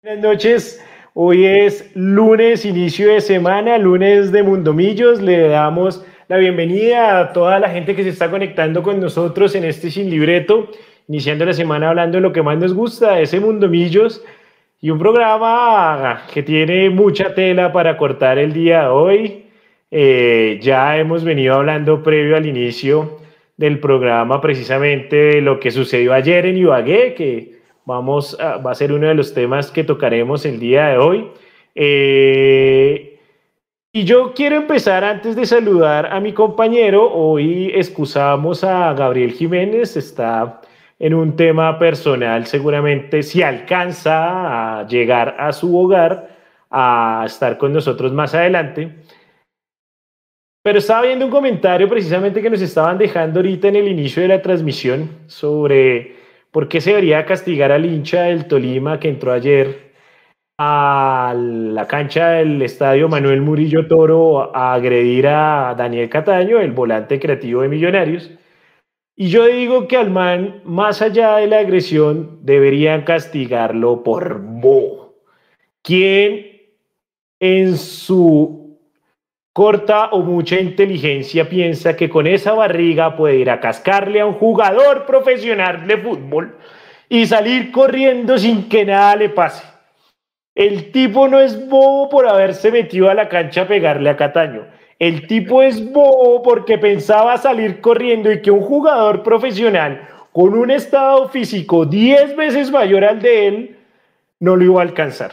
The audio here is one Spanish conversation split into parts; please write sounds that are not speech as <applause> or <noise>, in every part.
Buenas noches. Hoy es lunes, inicio de semana, lunes de Mundomillos. Le damos la bienvenida a toda la gente que se está conectando con nosotros en este sin libreto, iniciando la semana hablando de lo que más nos gusta, ese Mundomillos, y un programa que tiene mucha tela para cortar el día de hoy. Eh, ya hemos venido hablando previo al inicio del programa precisamente de lo que sucedió ayer en Ibagué, que Vamos a, va a ser uno de los temas que tocaremos el día de hoy. Eh, y yo quiero empezar antes de saludar a mi compañero. Hoy excusamos a Gabriel Jiménez, está en un tema personal, seguramente si alcanza a llegar a su hogar, a estar con nosotros más adelante. Pero estaba viendo un comentario precisamente que nos estaban dejando ahorita en el inicio de la transmisión sobre ¿Por qué se debería castigar al hincha del Tolima que entró ayer a la cancha del estadio Manuel Murillo Toro a agredir a Daniel Cataño, el volante creativo de Millonarios? Y yo digo que al man, más allá de la agresión, deberían castigarlo por bo. ¿Quién en su corta o mucha inteligencia piensa que con esa barriga puede ir a cascarle a un jugador profesional de fútbol y salir corriendo sin que nada le pase. El tipo no es bobo por haberse metido a la cancha a pegarle a Cataño. El tipo es bobo porque pensaba salir corriendo y que un jugador profesional con un estado físico 10 veces mayor al de él no lo iba a alcanzar.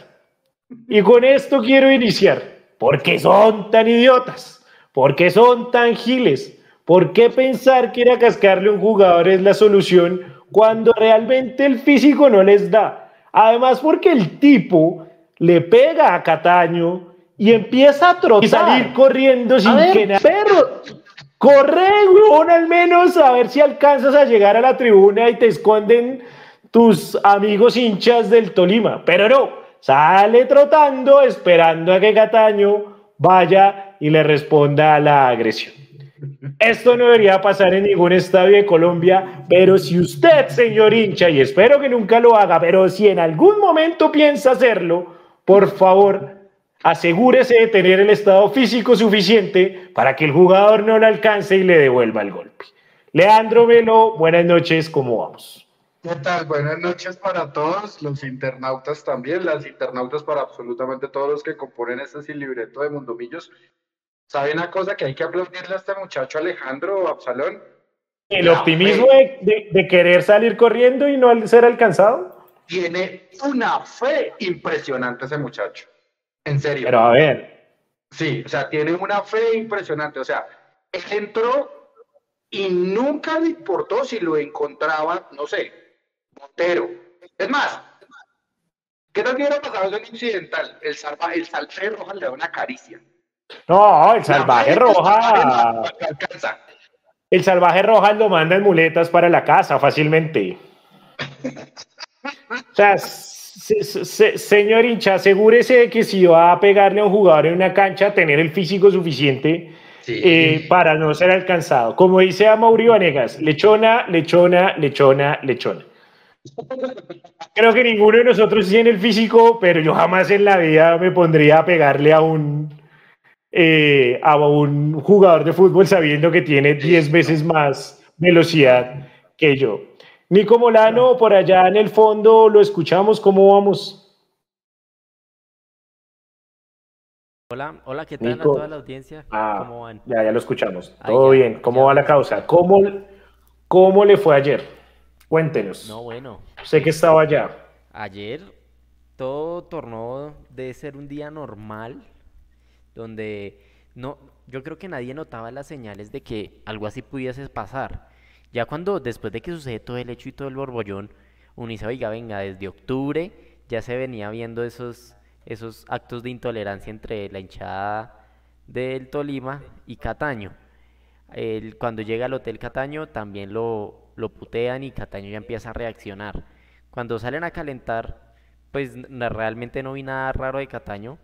Y con esto quiero iniciar. ¿Por qué son tan idiotas? ¿Por qué son tan giles? ¿Por qué pensar que ir a cascarle a un jugador es la solución cuando realmente el físico no les da? Además, porque el tipo le pega a Cataño y empieza a trotar y salir corriendo sin que nada. Pero corre, weón, al menos a ver si alcanzas a llegar a la tribuna y te esconden tus amigos hinchas del Tolima. Pero no, sale trotando esperando a que Cataño vaya y le responda a la agresión. Esto no debería pasar en ningún estadio de Colombia, pero si usted, señor hincha, y espero que nunca lo haga, pero si en algún momento piensa hacerlo, por favor, asegúrese de tener el estado físico suficiente para que el jugador no le alcance y le devuelva el golpe. Leandro Velo, buenas noches, ¿cómo vamos? ¿Qué tal? Buenas noches para todos, los internautas también, las internautas para absolutamente todos los que componen este sin libreto de Mundomillos. ¿Sabe una cosa que hay que aplaudirle a este muchacho Alejandro Absalón? El optimismo de, querer salir corriendo y no ser alcanzado. Tiene una fe impresionante ese muchacho. En serio. Pero a ver. Sí, o sea, tiene una fe impresionante. O sea, él entró y nunca le importó si lo encontraba, no sé, Montero. Es más, ¿qué tal que hubiera pasado eso en incidental? El, salvaje, el salvaje roja le da una caricia. No, el salvaje roja. El salvaje roja lo manda en muletas para la casa fácilmente. o sea, señor hincha, asegúrese de que si va a pegarle a un jugador en una cancha, tener el físico suficiente eh, para no ser alcanzado. Como dice a Mauricio Vanegas, lechona, lechona, lechona, lechona. Creo que ninguno de nosotros tiene el físico, pero yo jamás en la vida me pondría a pegarle a un, eh, a un jugador de fútbol sabiendo que tiene 10 veces más velocidad que yo. Nico Molano, por allá en el fondo, lo escuchamos, ¿cómo vamos? Hola, hola, ¿qué tal a toda la audiencia? Ah, ¿Cómo van? Ya, ya lo escuchamos. Todo bien. ¿Cómo va la causa? ¿Cómo, ¿Cómo le fue ayer? Cuéntenos. No, bueno. Sé que estaba allá. Ayer todo tornó de ser un día normal, donde no, yo creo que nadie notaba las señales de que algo así pudiese pasar. Ya cuando, después de que sucede todo el hecho y todo el borbollón, uno dice, oiga, venga, desde octubre ya se venía viendo esos, esos actos de intolerancia entre la hinchada del Tolima y Cataño. El, cuando llega al Hotel Cataño también lo, lo putean y Cataño ya empieza a reaccionar. Cuando salen a calentar, pues realmente no vi nada raro de Cataño,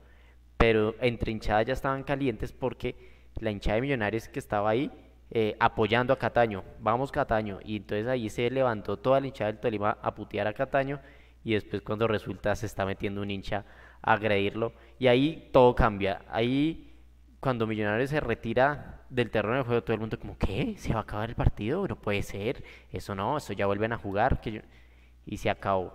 pero entre hinchadas ya estaban calientes porque la hinchada de Millonarios que estaba ahí eh, apoyando a Cataño, vamos Cataño, y entonces ahí se levantó toda la hinchada del Tolima a putear a Cataño y después cuando resulta se está metiendo un hincha a agredirlo y ahí todo cambia. Ahí cuando Millonarios se retira del terreno de juego, todo el mundo como, ¿qué? ¿Se va a acabar el partido? No puede ser. Eso no, eso ya vuelven a jugar. Que Y se acabó.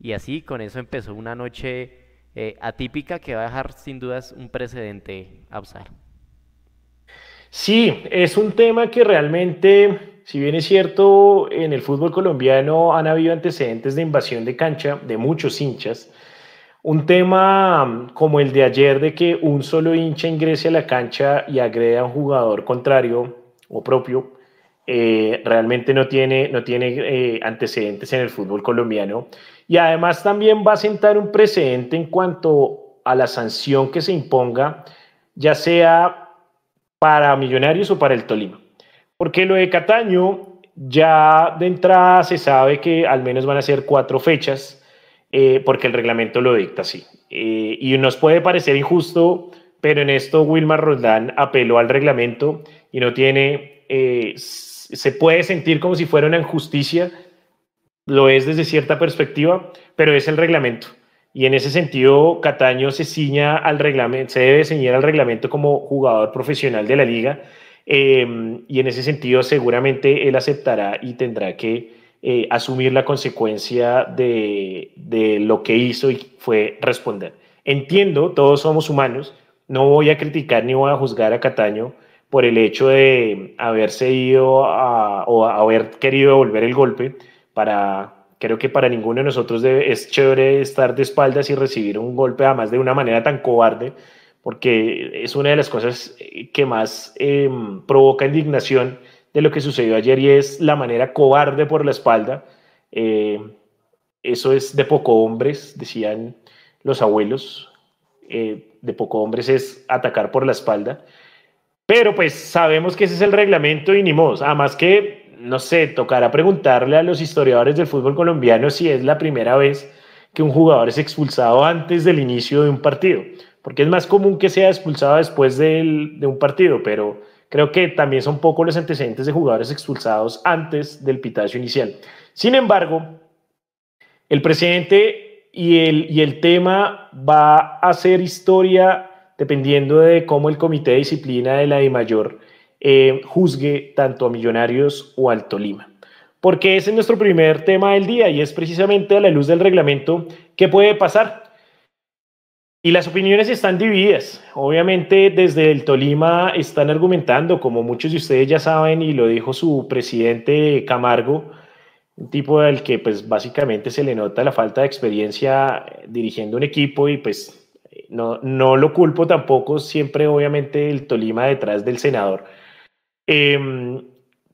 Y así con eso empezó una noche eh, atípica que va a dejar sin dudas un precedente a usar. Sí, es un tema que realmente, si bien es cierto, en el fútbol colombiano han habido antecedentes de invasión de cancha de muchos hinchas, un tema como el de ayer de que un solo hincha ingrese a la cancha y agrede a un jugador contrario o propio, eh, realmente no tiene, no tiene eh, antecedentes en el fútbol colombiano. Y además también va a sentar un precedente en cuanto a la sanción que se imponga, ya sea para Millonarios o para el Tolima. Porque lo de Cataño, ya de entrada se sabe que al menos van a ser cuatro fechas, eh, porque el reglamento lo dicta así. Eh, y nos puede parecer injusto, pero en esto Wilmar Roldán apeló al reglamento y no tiene, eh, se puede sentir como si fuera una injusticia, lo es desde cierta perspectiva, pero es el reglamento. Y en ese sentido, Cataño se ciña al reglamento, se debe ceñir al reglamento como jugador profesional de la liga. Em, y en ese sentido, seguramente él aceptará y tendrá que eh, asumir la consecuencia de, de lo que hizo y fue responder. Entiendo, todos somos humanos, no voy a criticar ni voy a juzgar a Cataño por el hecho de haberse ido a, o haber querido devolver el golpe para, creo que para ninguno de nosotros es chévere estar de espaldas y recibir un golpe, además de una manera tan cobarde, porque es una de las cosas que más em, provoca indignación de lo que sucedió ayer y es la manera cobarde por la espalda. Eh, eso es de poco hombres, decían los abuelos. Eh, de poco hombres es atacar por la espalda. Pero pues sabemos que ese es el reglamento y ni modo. Además que no sé, tocará preguntarle a los historiadores del fútbol colombiano si es la primera vez que un jugador es expulsado antes del inicio de un partido, porque es más común que sea expulsado después de un partido, pero creo que también son pocos los antecedentes de jugadores expulsados antes del pitazo inicial. Sin embargo, el presidente y el, y el tema va a ser historia dependiendo de cómo el comité de disciplina de la DIMAYOR eh, juzgue tanto a Millonarios o al Tolima. Porque ese es nuestro primer tema del día y es precisamente a la luz del reglamento qué puede pasar. Y las opiniones están divididas. Obviamente desde el Tolima están argumentando, como muchos de ustedes ya saben y lo dijo su presidente Camargo, un tipo al que pues básicamente se le nota la falta de experiencia dirigiendo un equipo y pues no, no lo culpo tampoco, siempre obviamente el Tolima detrás del senador Em,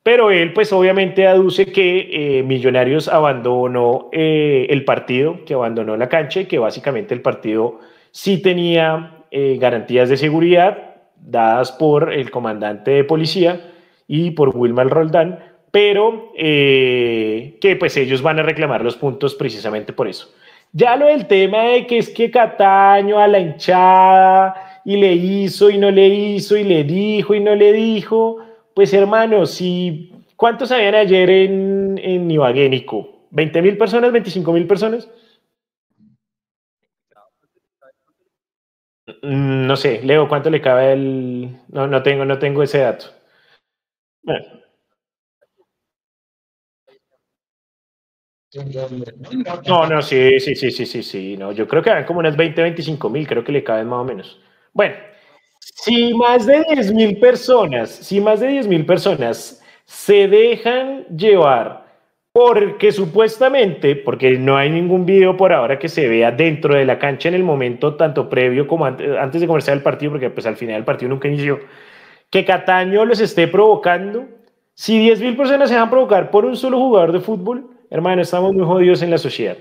pero él, pues obviamente aduce que eh, Millonarios abandonó eh, el partido, que abandonó la cancha y que básicamente el partido sí tenía eh, garantías de seguridad dadas por el comandante de policía y por Wilmar Roldán, pero que pues ellos van a reclamar los puntos precisamente por eso. Ya lo del tema de que es que Cataño a la hinchada y le hizo y no le hizo y le dijo y no le dijo, pues hermano, si ¿cuántos habían ayer en, en Ibaguénico? ¿20 mil personas? ¿25 mil personas? No sé, Leo, ¿cuánto le cabe el...? No, no tengo, no tengo ese dato. No, no, sí, sí, sí, sí, sí, sí. No, yo creo que hay como unas 20, 25 mil, creo que le caben más o menos. Bueno, si más de 10 mil personas, si más de 10 mil personas se dejan llevar porque supuestamente, porque no hay ningún video por ahora que se vea dentro de la cancha en el momento tanto previo como antes, de comenzar el partido, porque pues al final el partido nunca inició, que Cataño los esté provocando. Si 10 mil personas se dejan provocar por un solo jugador de fútbol, hermano, estamos muy jodidos en la sociedad.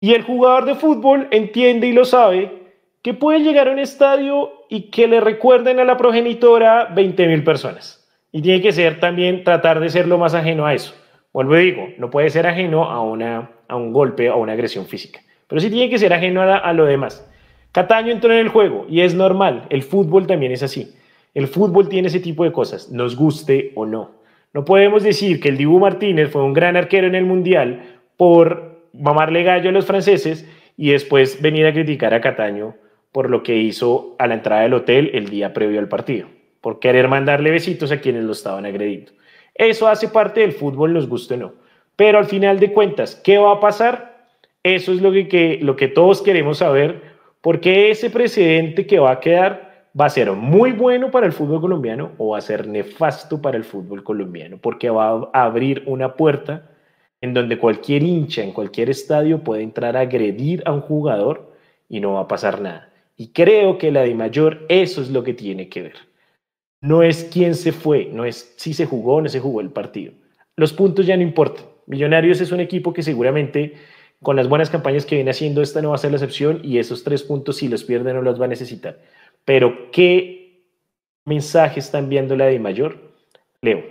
Y el jugador de fútbol entiende y lo sabe que puede llegar a un estadio y que le recuerden a la progenitora 20 mil personas. Y tiene que ser también tratar de ser lo más ajeno a eso. Vuelvo y digo, no puede ser ajeno a, una, a un golpe o a una agresión física, pero sí tiene que ser ajeno a, lo demás. Cataño entró en el juego y es normal, el fútbol también es así. El fútbol tiene ese tipo de cosas, nos guste o no. No podemos decir que el Dibu Martínez fue un gran arquero en el Mundial por mamarle gallo a los franceses y después venir a criticar a Cataño por lo que hizo a la entrada del hotel el día previo al partido, por querer mandarle besitos a quienes lo estaban agrediendo. Eso hace parte del fútbol, nos guste o no. Pero al final de cuentas, ¿qué va a pasar? Eso es lo que, lo que todos queremos saber, porque ese precedente que va a quedar va a ser muy bueno para el fútbol colombiano o va a ser nefasto para el fútbol colombiano, porque va a abrir una puerta en donde cualquier hincha en cualquier estadio puede entrar a agredir a un jugador y no va a pasar nada. Y creo que la de mayor eso es lo que tiene que ver. No es quién se fue, no es si se jugó o no se jugó el partido. Los puntos ya no importan. Millonarios es un equipo que seguramente con las buenas campañas que viene haciendo esta no va a ser la excepción y esos tres puntos si los pierde no los va a necesitar. Pero ¿qué mensaje está enviando la de mayor? Leo,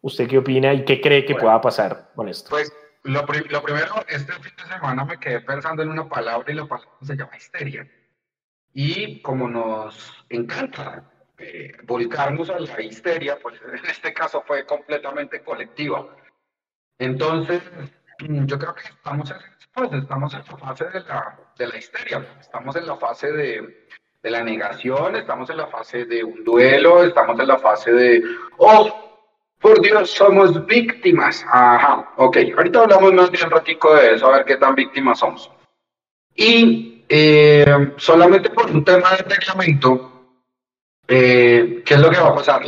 ¿usted qué opina y qué cree que pueda pasar con esto? Pues lo, lo primero, este fin de semana me quedé pensando en una palabra y la palabra se llama histeria. Y como nos encanta eh, volcarnos a la histeria, pues <laughs> en este caso fue completamente colectiva. Entonces, mm, yo creo que estamos en, pues, estamos en la fase de la, de la histeria, estamos en la fase de, de la negación, estamos en la fase de un duelo, estamos en la fase de, oh, por Dios, somos víctimas. Ajá, ok. Ahorita hablamos más bien ratico de eso, a ver qué tan víctimas somos. Y eh, solamente por un tema de reglamento, eh, ¿qué es lo que va a pasar?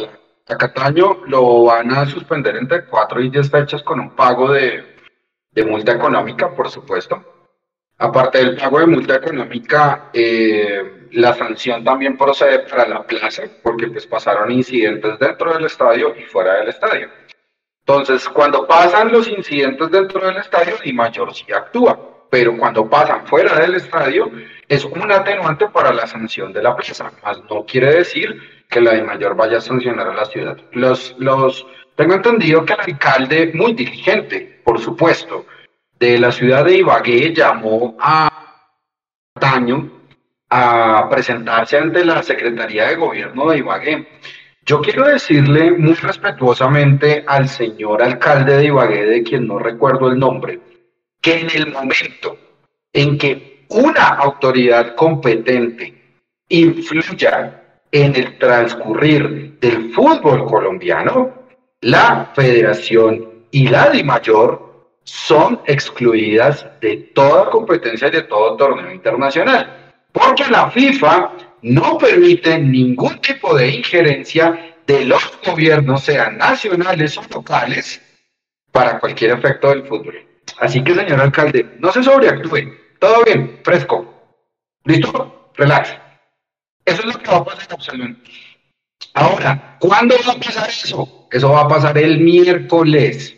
A Cataño lo van a suspender entre 4 y 10 fechas con un pago de, multa económica, por supuesto. Aparte del pago de multa económica, eh, la sanción también procede para la plaza, porque pues pasaron incidentes dentro del estadio y fuera del estadio. Entonces, cuando pasan los incidentes dentro del estadio, Di Mayor sí actúa, pero cuando pasan fuera del estadio, es un atenuante para la sanción de la plaza, más no quiere decir que la Di Mayor vaya a sancionar a la ciudad. Los, los, tengo entendido que el alcalde, muy diligente, por supuesto, de la ciudad de Ibagué llamó a Taño a presentarse ante la Secretaría de Gobierno de Ibagué. Yo quiero decirle muy respetuosamente al señor alcalde de Ibagué, de quien no recuerdo el nombre, que en el momento en que una autoridad competente influya en el transcurrir del fútbol colombiano, la federación y la de mayor son excluidas de toda competencia y de todo torneo internacional porque la FIFA no permite ningún tipo de injerencia de los gobiernos, sean nacionales o locales, para cualquier efecto del fútbol. Así que, señor alcalde, no se sobreactúe. Todo bien, fresco. ¿Listo? Relax. Eso es lo que va a pasar en Absalón. Ahora, ¿cuándo va a pasar eso? Eso va a pasar el miércoles.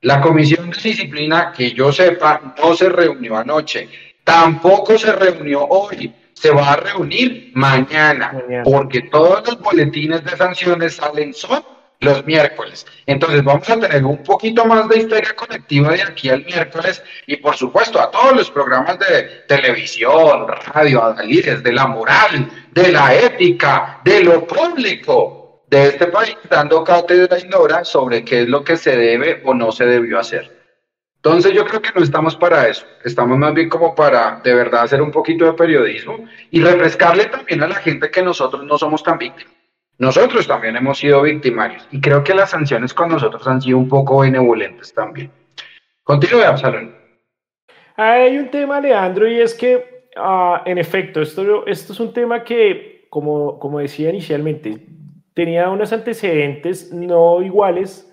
La comisión de disciplina, que yo sepa, no se reunió anoche Tampoco se reunió hoy, se va a reunir mañana, porque todos los boletines de sanciones salen son los miércoles. Entonces vamos a tener un poquito más de histeria colectiva de aquí al miércoles y por supuesto a todos los programas de televisión, radio, analices de la moral, de la ética, de lo público de este país, dando cátedra y nora sobre qué es lo que se debe o no se debió hacer. Entonces yo creo que no estamos para eso, estamos más bien como para de verdad hacer un poquito de periodismo y refrescarle también a la gente que nosotros no somos tan víctimas. Nosotros también hemos sido victimarios y creo que las sanciones con nosotros han sido un poco benevolentes también. Continúe, Absalón. Hay un tema, Leandro, y es que, ah, en efecto, esto, esto es un tema que, como, como decía inicialmente, tenía unos antecedentes no iguales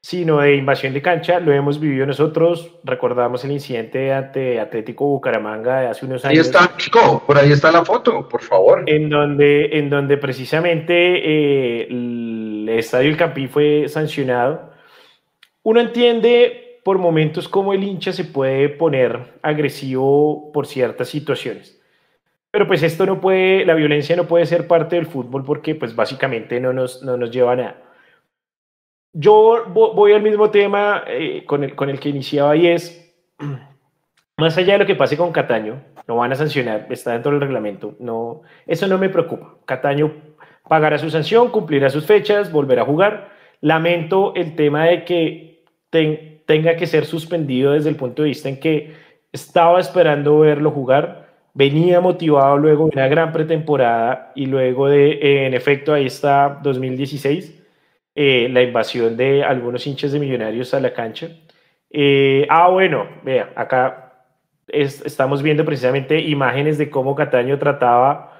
sino de invasión de cancha. Lo hemos vivido nosotros. Recordamos el incidente ante Atlético Bucaramanga de hace unos años. Ahí está, Chico, por ahí está la foto, por favor. En donde, en donde precisamente eh, el Estadio El Campín fue sancionado. Uno entiende por momentos cómo el hincha se puede poner agresivo por ciertas situaciones. Pero pues esto no puede, la violencia no puede ser parte del fútbol porque pues básicamente no nos, no nos lleva a nada. Yo voy al mismo tema eh, con, el, con el que iniciaba y es, <clears throat> más allá de lo que pase con Cataño, no van a sancionar, está dentro del reglamento, no, eso no me preocupa. Cataño pagará su sanción, cumplirá sus fechas, volverá a jugar. Lamento el tema de que tenga que ser suspendido desde el punto de vista en que estaba esperando verlo jugar, venía motivado luego de una gran pretemporada y luego de, en efecto, ahí está 2016, eh, la invasión de algunos hinchas de millonarios a la cancha. Eh, ah, bueno, vea, acá estamos viendo precisamente imágenes de cómo Cataño trataba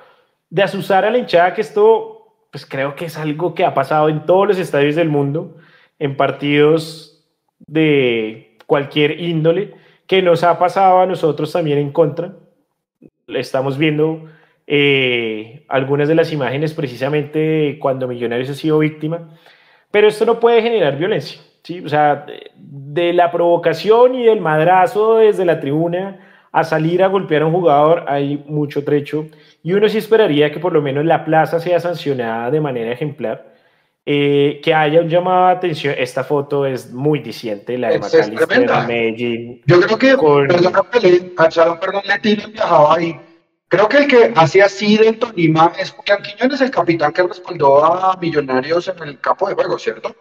de asusar a la hinchada, que esto, pues creo que es algo que ha pasado en todos los estadios del mundo, en partidos de cualquier índole, que nos ha pasado a nosotros también en contra. Estamos viendo eh, algunas de las imágenes precisamente cuando Millonarios ha sido víctima, pero esto no puede generar violencia. ¿sí? O sea, de la provocación y del madrazo desde la tribuna a salir a golpear a un jugador hay mucho trecho y uno sí esperaría que por lo menos la plaza sea sancionada de manera ejemplar. Eh, que haya un llamado de atención. Esta foto es muy diciente, la de Macalister Medellín. Yo creo que, con... perdón, perdón, Letino viajaba ahí. Creo que el que hacía así de Tolima es Julián Quiñones, el capitán que respaldó a Millonarios en el campo de juego, ¿cierto?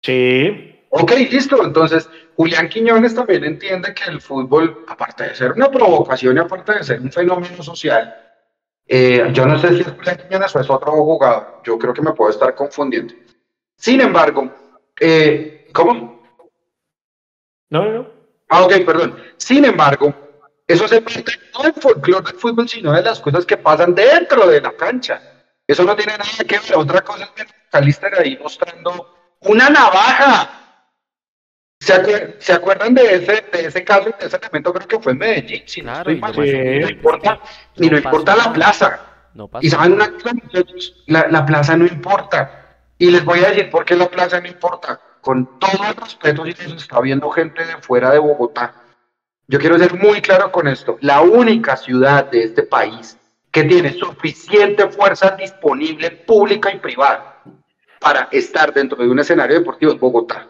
Sí. Ok, listo. Entonces, Julián Quiñones también entiende que el fútbol, aparte de ser una provocación y aparte de ser un fenómeno social, eh, yo no sé si es Julián Quiñones o es otro jugador. Yo creo que me puedo estar confundiendo. Sin embargo, eh, ¿cómo? No, no. Ah, ok, perdón. Sin embargo, eso se parte no del folclore del fútbol, sino de las cosas que pasan dentro de la cancha. Eso no tiene nada que ver. Otra cosa es que Calister ahí mostrando una navaja. ¿Se, acuerdan de ese, de ese caso, de ese elemento? Creo que fue en Medellín. Si no, estoy mal, y no importa, y no, importa la plaza. y saben una la, la plaza no importa. Y les voy a decir por qué la plaza no importa. Con todo el respeto, si se está viendo gente de fuera de Bogotá. Yo quiero ser muy claro con esto. La única ciudad de este país que tiene suficiente fuerza disponible pública y privada para estar dentro de un escenario deportivo es Bogotá.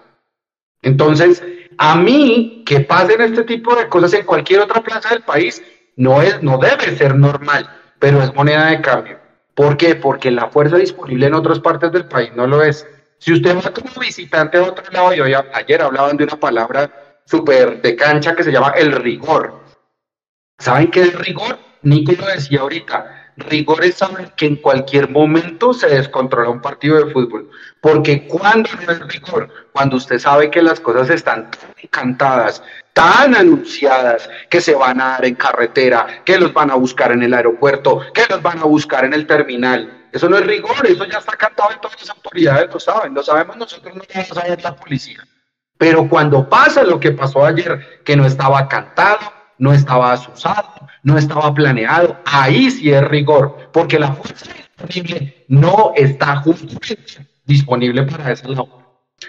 Entonces, a mí que pasen este tipo de cosas en cualquier otra plaza del país no es, no debe ser normal, pero es moneda de cambio. ¿Por qué? Porque la fuerza disponible en otras partes del país no lo es. Si usted va como visitante a otro lado, y hoy, ayer hablaban de una palabra súper de cancha que se llama el rigor. ¿Saben qué es rigor? Nico lo decía ahorita rigor es saber que en cualquier momento se descontrola un partido de fútbol. Porque cuando no es rigor, cuando usted sabe que las cosas están tan encantadas, tan anunciadas, que se van a dar en carretera, que los van a buscar en el aeropuerto, que los van a buscar en el terminal. Eso no es rigor, eso ya está cantado en todas las autoridades, lo saben, lo sabemos nosotros, no a saber la policía. Pero cuando pasa lo que pasó ayer, que no estaba cantado, no estaba asusado, no estaba planeado. Ahí sí es rigor, porque la fuerza disponible no está justamente disponible para ese lado.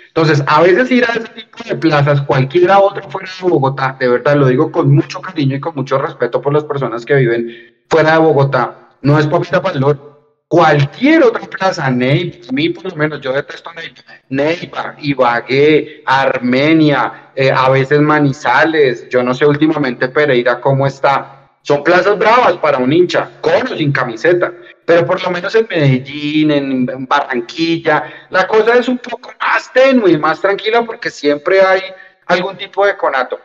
Entonces, a veces ir a ese tipo de plazas, cualquiera otra fuera de Bogotá, de verdad lo digo con mucho cariño y con mucho respeto por las personas que viven fuera de Bogotá, no es papita valor. Cualquier otra plaza, Neiva, a mí por lo menos yo detesto Neiva, Neiva, Ibagué, Armenia, eh, a veces Manizales, yo no sé últimamente Pereira cómo está, son plazas bravas para un hincha, con o sin camiseta. Pero por lo menos en Medellín, en Barranquilla, la cosa es un poco más tenue, más tranquila porque siempre hay algún tipo de conato.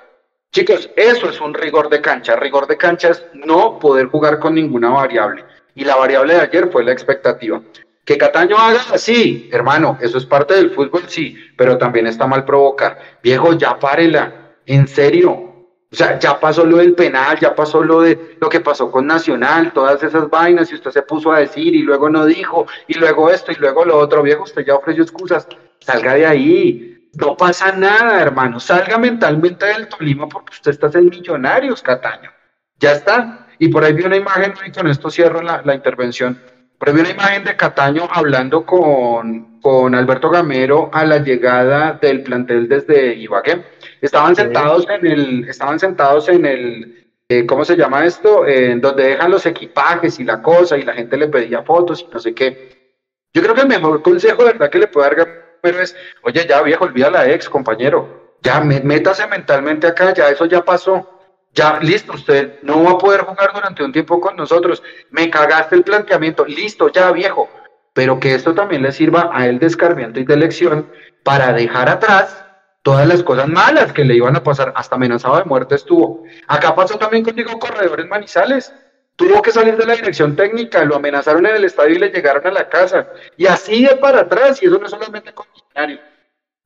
Chicos, eso es un rigor de cancha. Rigor de cancha es no poder jugar con ninguna variable. Y la variable de ayer fue la expectativa. Que Cataño haga así, hermano, eso es parte del fútbol, sí, pero también está mal provocar. Viejo, ya párela, en serio, o sea, ya pasó lo del penal, ya pasó lo de lo que pasó con Nacional, todas esas vainas, y usted se puso a decir, y luego no dijo, y luego esto, y luego lo otro, viejo, usted ya ofreció excusas, salga de ahí, no pasa nada, hermano, salga mentalmente del Tolima porque usted está en Millonarios, Cataño, ya está, y por ahí vi una imagen, y con esto cierro la, la intervención, por ahí vi una imagen de Cataño hablando con, con Alberto Gamero a la llegada del plantel desde Ibagué, Estaban sentados en el, estaban sentados en el, eh, ¿cómo se llama esto? En donde dejan los equipajes y la cosa, y la gente le pedía fotos y no sé qué. Yo creo que el mejor consejo, de verdad, que le puedo dar pero es, oye, ya viejo, olvida la ex, compañero. Ya, métase mentalmente acá, ya eso ya pasó. Ya, listo, usted no va a poder jugar durante un tiempo con nosotros. Me cagaste el planteamiento, listo, ya viejo. Pero que esto también le sirva a él de escarmiento y de lección para dejar atrás todas las cosas malas que le iban a pasar, hasta amenazado de muerte estuvo. Acá pasó también con Diego Corredores Manizales. Tuvo que salir de la dirección técnica, lo amenazaron en el estadio y le llegaron a la casa. Y así de para atrás, y eso no es solamente con.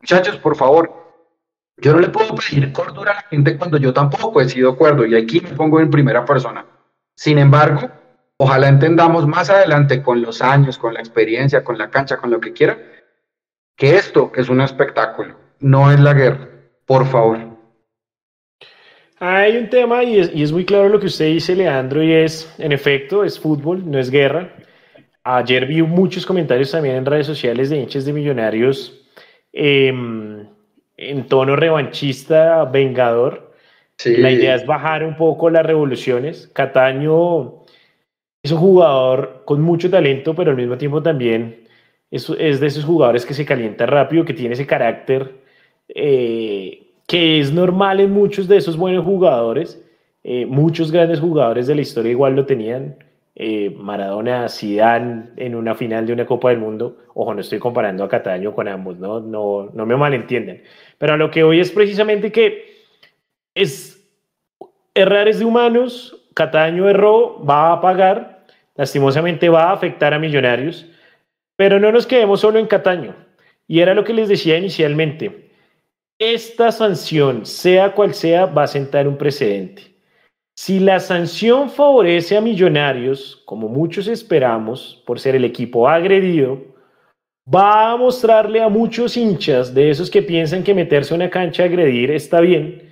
Muchachos, por favor, yo no le puedo pedir cordura a la gente cuando yo tampoco he sido cuerdo, y aquí me pongo en primera persona. Sin embargo, ojalá entendamos más adelante con los años, con la experiencia, con la cancha, con lo que quiera, que esto es un espectáculo, no es la guerra, por favor. Hay un tema y es, muy claro lo que usted dice, Leandro, y es, en efecto, es fútbol, no es guerra. Ayer vi muchos comentarios también en redes sociales de hinchas de millonarios em, en tono revanchista, vengador. La idea es bajar un poco las revoluciones. Cataño es un jugador con mucho talento, pero al mismo tiempo también es, es de esos jugadores que se calienta rápido, que tiene ese carácter eh, que es normal en muchos de esos buenos jugadores. Eh, muchos grandes jugadores de la historia igual lo tenían. Eh, Maradona, Zidane en una final de una Copa del Mundo. Ojo, no estoy comparando a Cataño con ambos, no, no, no me malentienden. Pero a lo que hoy es precisamente que es errar es de humanos. Cataño erró, va a pagar. Lastimosamente va a afectar a Millonarios. Pero no nos quedemos solo en Cataño. Y era lo que les decía inicialmente. Esta sanción, sea cual sea, va a sentar un precedente. Si la sanción favorece a Millonarios, como muchos esperamos, por ser el equipo agredido, va a mostrarle a muchos hinchas de esos que piensan que meterse a una cancha a agredir está bien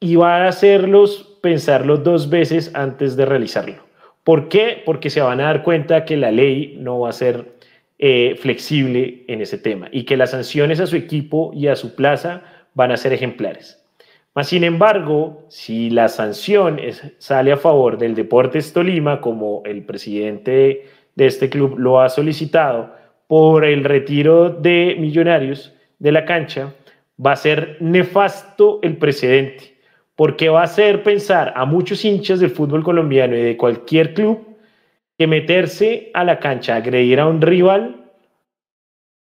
y va a hacerlos pensarlo dos veces antes de realizarlo. ¿Por qué? Porque se van a dar cuenta que la ley no va a ser eh, flexible en ese tema y que las sanciones a su equipo y a su plaza van a ser ejemplares. Mas, sin embargo, si la sanción sale a favor del Deportes Tolima, como el presidente de este club lo ha solicitado, por el retiro de millonarios de la cancha, va a ser nefasto el precedente, porque va a hacer pensar a muchos hinchas del fútbol colombiano y de cualquier club que meterse a la cancha, agredir a un rival,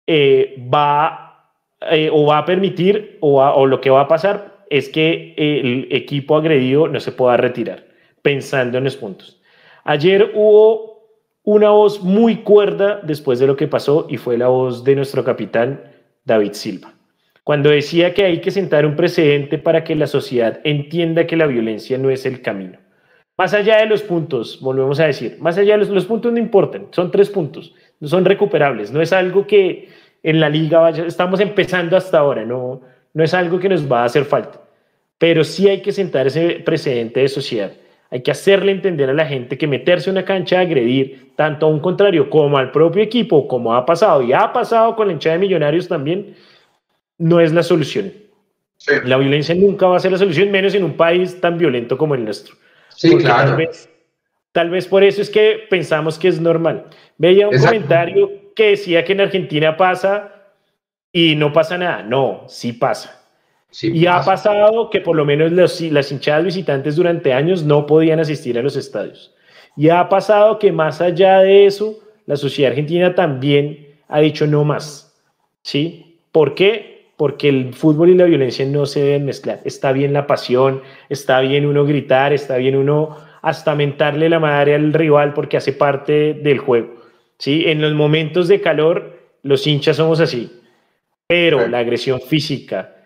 eh, va eh, o va a permitir o, o, lo que va a pasar es que el equipo agredido no se pueda retirar, pensando en los puntos. Ayer hubo una voz muy cuerda después de lo que pasó y fue la voz de nuestro capitán David Silva, cuando decía que hay que sentar un precedente para que la sociedad entienda que la violencia no es el camino. Más allá de los puntos, volvemos a decir, más allá de los, puntos no importan, son tres puntos, no son recuperables, no es algo que en la liga vaya, estamos empezando hasta ahora, no, no es algo que nos va a hacer falta, pero sí hay que sentar ese precedente de sociedad. Hay que hacerle entender a la gente que meterse en una cancha a agredir tanto a un contrario como al propio equipo, como ha pasado y ha pasado con la hinchada de millonarios también, no es la solución. La violencia nunca va a ser la solución, menos en un país tan violento como el nuestro. Sí, claro. Tal vez, tal vez, por eso es que pensamos que es normal. Veía un comentario que decía que en Argentina pasa y no pasa nada. No, sí pasa. Y ha pasado que por lo menos las hinchadas visitantes durante años no podían asistir a los estadios. Y ha pasado que más allá de eso, la sociedad argentina también ha dicho no más. ¿Sí? ¿Por qué? porque el fútbol y la violencia no se deben mezclar. Está bien la pasión, está bien uno gritar, está bien uno hasta mentarle la madre al rival porque hace parte del juego. ¿sí? En los momentos de calor, los hinchas somos así, pero la agresión física,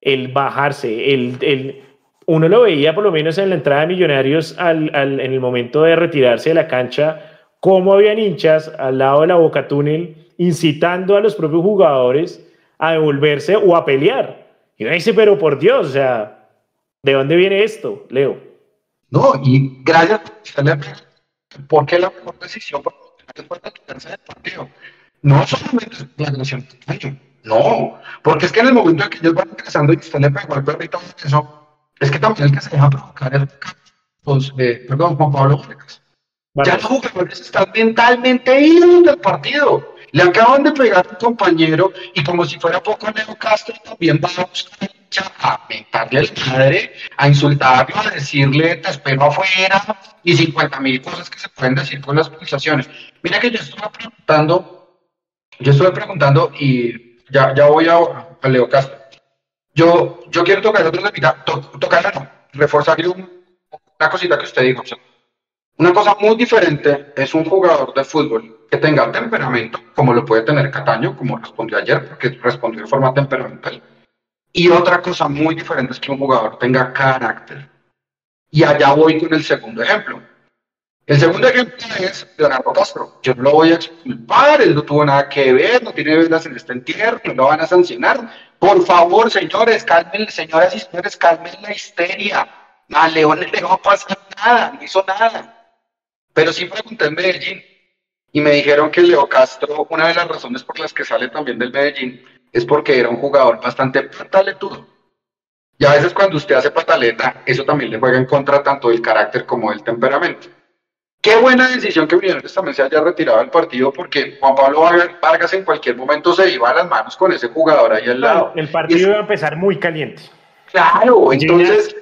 el bajarse, el, el, uno lo veía por lo menos en la entrada de Millonarios al, al, en el momento de retirarse de la cancha, cómo habían hinchas al lado de la boca túnel incitando a los propios jugadores a devolverse o a pelear. Y uno dice, pero por Dios, o sea, ¿de dónde viene esto, Leo? No, y gracias porque la mejor decisión para después de tu tercer partido. No solamente la no, porque es que en el momento en que ellos van empezando y usted le pegó al perrito eso, es que también el que se deja provocar es pues, eh, perdón, Juan Pablo Vargas. Ya los jugadores están mentalmente idos del partido. Le acaban de pegar a un compañero y como si fuera poco Leo Castro también va a buscar a mentarle al madre, a insultarlo, a decirle te espero afuera y 50 mil cosas que se pueden decir con las pulsaciones. Mira que yo estuve preguntando, yo estuve preguntando y ya, ya voy a, a Leo Castro. Yo, yo quiero tocar otro tema, to, tocar, reforzar una cosita que usted dijo. Una cosa muy diferente es un jugador de fútbol que tenga temperamento, como lo puede tener Cataño, como respondió ayer, porque respondió de forma temperamental. Y otra cosa muy diferente es que un jugador tenga carácter. Y allá voy con el segundo ejemplo. El segundo ejemplo es Leonardo Castro. Yo no lo voy a exculpar, él no tuvo nada que ver, no tiene velas en este entierro, no lo van a sancionar. Por favor, señores, calmen, señoras y señores, calmen la histeria. A León no le a pasar nada, no hizo nada. Pero sí pregunté en Medellín y me dijeron que Leo Castro, una de las razones por las que sale también del Medellín, es porque era un jugador bastante pataletudo. Y a veces cuando usted hace pataleta, eso también le juega en contra tanto del carácter como del temperamento. Qué buena decisión que Millonarios también se haya retirado del partido porque Juan Pablo Vargas en cualquier momento se iba a las manos con ese jugador ahí al lado. El partido iba a empezar muy caliente. Claro, entonces...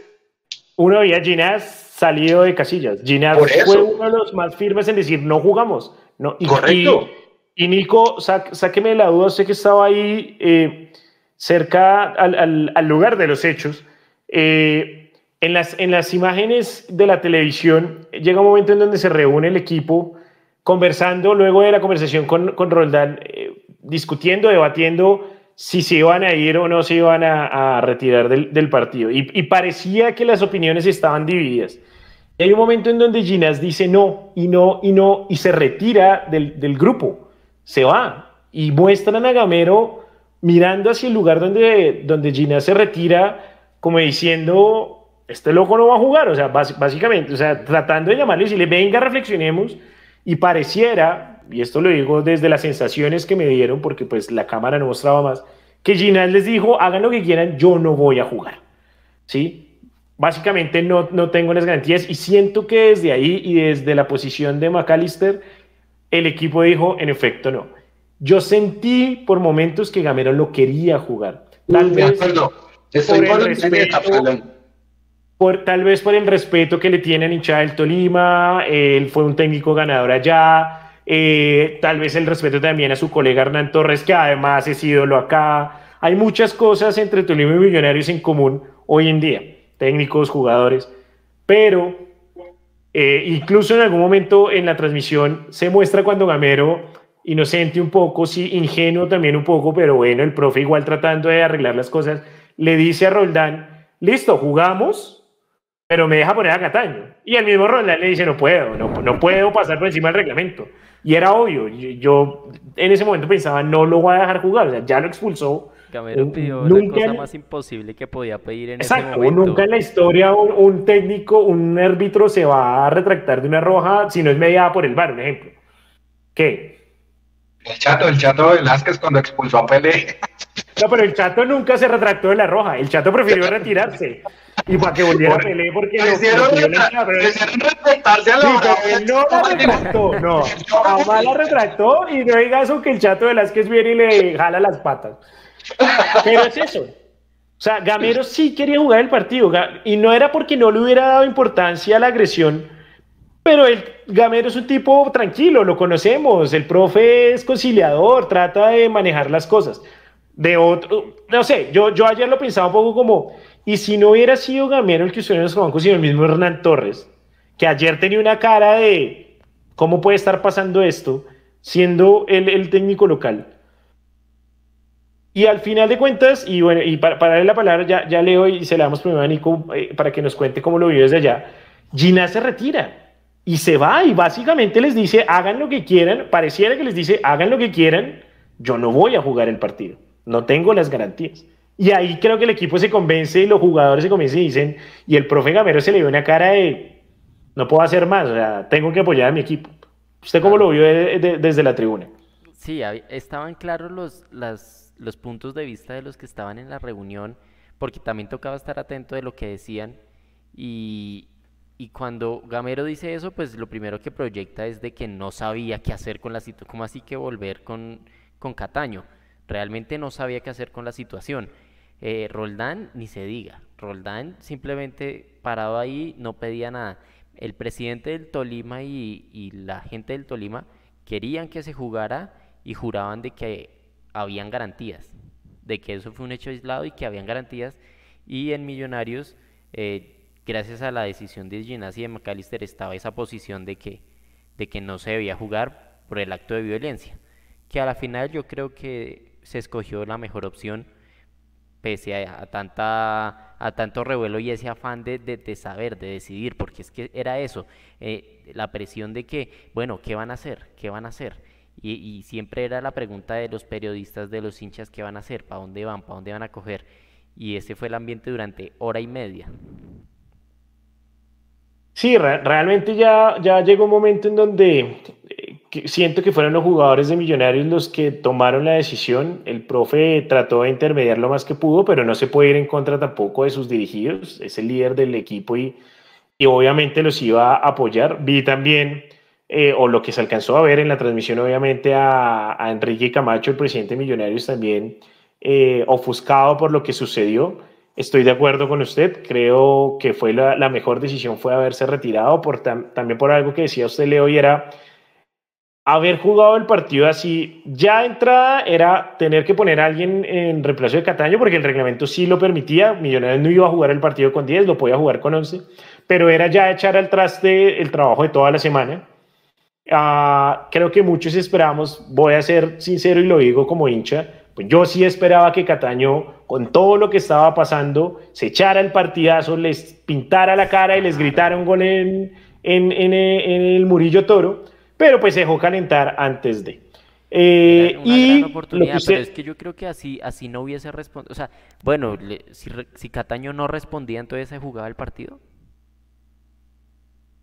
uno veía a Ginás salido de casillas. Ginás fue uno de los más firmes en decir no jugamos. No, y, Correcto. Y, Nico, sáqueme de la duda, sé que estaba ahí eh, cerca al, al, lugar de los hechos. Eh, en las, en las imágenes de la televisión llega un momento en donde se reúne el equipo conversando, luego de la conversación con, con Roldán, eh, discutiendo, debatiendo si se iban a ir o no se iban a, retirar del, del partido. Y, y, parecía que las opiniones estaban divididas. Y hay un momento en donde Ginás dice no, y no, y no, y se retira del, del grupo, se va. Y muestran a Gamero mirando hacia el lugar donde, donde Ginás se retira, como diciendo, este loco no va a jugar, o sea, básicamente, o sea, tratando de llamarle y decirle, venga, reflexionemos, y pareciera, y esto lo digo desde las sensaciones que me dieron, porque pues la cámara no mostraba más, que Ginás les dijo, hagan lo que quieran, yo no voy a jugar, ¿sí? Básicamente no, no tengo las garantías y siento que desde ahí y desde la posición de McAllister, el equipo dijo, en efecto, no. Yo sentí por momentos que Gamero lo quería jugar. Tal vez Estoy por el respeto, por, tal vez por el respeto que le tienen hinchada del Tolima, él fue un técnico ganador allá, eh, tal vez el respeto también a su colega Hernán Torres, que además es ídolo acá. Hay muchas cosas entre Tolima y Millonarios en común hoy en día, técnicos, jugadores, pero eh, incluso en algún momento en la transmisión se muestra cuando Gamero, inocente un poco, sí, ingenuo también un poco, pero bueno, el profe igual tratando de arreglar las cosas, le dice a Roldán, listo, jugamos, pero me deja poner a Cataño. Y el mismo Roland le dice, no puedo, no, no puedo pasar por encima del reglamento. Y era obvio, yo, en ese momento pensaba, no lo voy a dejar jugar, o sea, ya lo expulsó. Gamero pidió nunca, la cosa más imposible que podía pedir en ese momento. nunca en la historia un, técnico, un árbitro se va a retractar de una roja si no es mediada por el bar, un ejemplo. ¿Qué? El chato, el chato Velázquez cuando expulsó a Pelé. No, pero el chato nunca se retractó de la roja, el chato prefirió retirarse y para que volviera a pelear porque lo, hicieron, retractarse a la no la retractó, no, jamás la retractó y no diga eso que el chato Velázquez viene y le jala las patas. Pero es eso. O sea, Gamero sí quería jugar el partido y no era porque no le hubiera dado importancia a la agresión, pero el Gamero es un tipo tranquilo, lo conocemos, el profe es conciliador, trata de manejar las cosas. De otro, no sé, yo, yo ayer lo pensaba un poco como, y si no hubiera sido Gamero el que estuviera en los bancos, sino el mismo Hernán Torres, que ayer tenía una cara de cómo puede estar pasando esto, siendo el, el técnico local. Y al final de cuentas, y bueno, y para, darle la palabra, ya, ya leo y se la damos primero a Nico eh, para que nos cuente cómo lo vio desde allá. Gina se retira y se va y básicamente les dice, hagan lo que quieran, pareciera que les dice, hagan lo que quieran, yo no voy a jugar el partido, no tengo las garantías. Y ahí creo que el equipo se convence y los jugadores se convencen y dicen, y el profe Gamero se le dio una cara de, no puedo hacer más, o tengo que apoyar a mi equipo. ¿Usted cómo lo vio desde la tribuna? Sí, estaban claros los, los puntos de vista de los que estaban en la reunión, porque también tocaba estar atento de lo que decían. Y, y cuando Gamero dice eso, pues lo primero que proyecta es de que no sabía qué hacer con la situación, como así que volver con, con Cataño. Realmente no sabía qué hacer con la situación. Eh, Roldán, ni se diga. Roldán simplemente parado ahí, no pedía nada. El presidente del Tolima y, la gente del Tolima querían que se jugara y juraban de que habían garantías. de que eso fue un hecho aislado y que habían garantías. Y en Millonarios, eh, gracias a la decisión de Ginás y de McAllister, estaba esa posición de que, de que no se debía jugar por el acto de violencia. Que a la final yo creo que se escogió la mejor opción pese a, tanta, a tanto revuelo y ese afán de, de, saber, de decidir, porque es que era eso, eh, la presión de que, bueno, ¿qué van a hacer? ¿Qué van a hacer? Y, y, siempre era la pregunta de los periodistas, de los hinchas, ¿qué van a hacer? ¿Para dónde van? ¿Para dónde van a coger? Y ese fue el ambiente durante hora y media. Sí, realmente ya, ya llegó un momento en donde siento que fueron los jugadores de Millonarios los que tomaron la decisión. El profe trató de intermediar lo más que pudo, pero no se puede ir en contra tampoco de sus dirigidos. Es el líder del equipo y, y obviamente los iba a apoyar. Vi también, eh, o lo que se alcanzó a ver en la transmisión, obviamente a, a Enrique Camacho, el presidente de Millonarios, también eh, ofuscado por lo que sucedió. Estoy de acuerdo con usted, creo que fue la, la mejor decisión fue haberse retirado, por también por algo que decía usted, Leo, y era haber jugado el partido así, ya entrada era tener que poner a alguien en reemplazo de Cataño, porque el reglamento sí lo permitía, Millonarios no iba a jugar el partido con 10, lo podía jugar con 11, pero era ya echar al traste el trabajo de toda la semana. Ah, creo que muchos esperábamos, voy a ser sincero y lo digo como hincha, pues yo sí esperaba que Cataño, con todo lo que estaba pasando, se echara el partidazo, les pintara la cara y les gritara un gol en, en, en el Murillo Toro pero pues se dejó calentar antes de. Eh, y oportunidad, pero es que yo creo que así, así no hubiese respondido. O sea, bueno, si, si Cataño no respondía, entonces se jugaba el partido.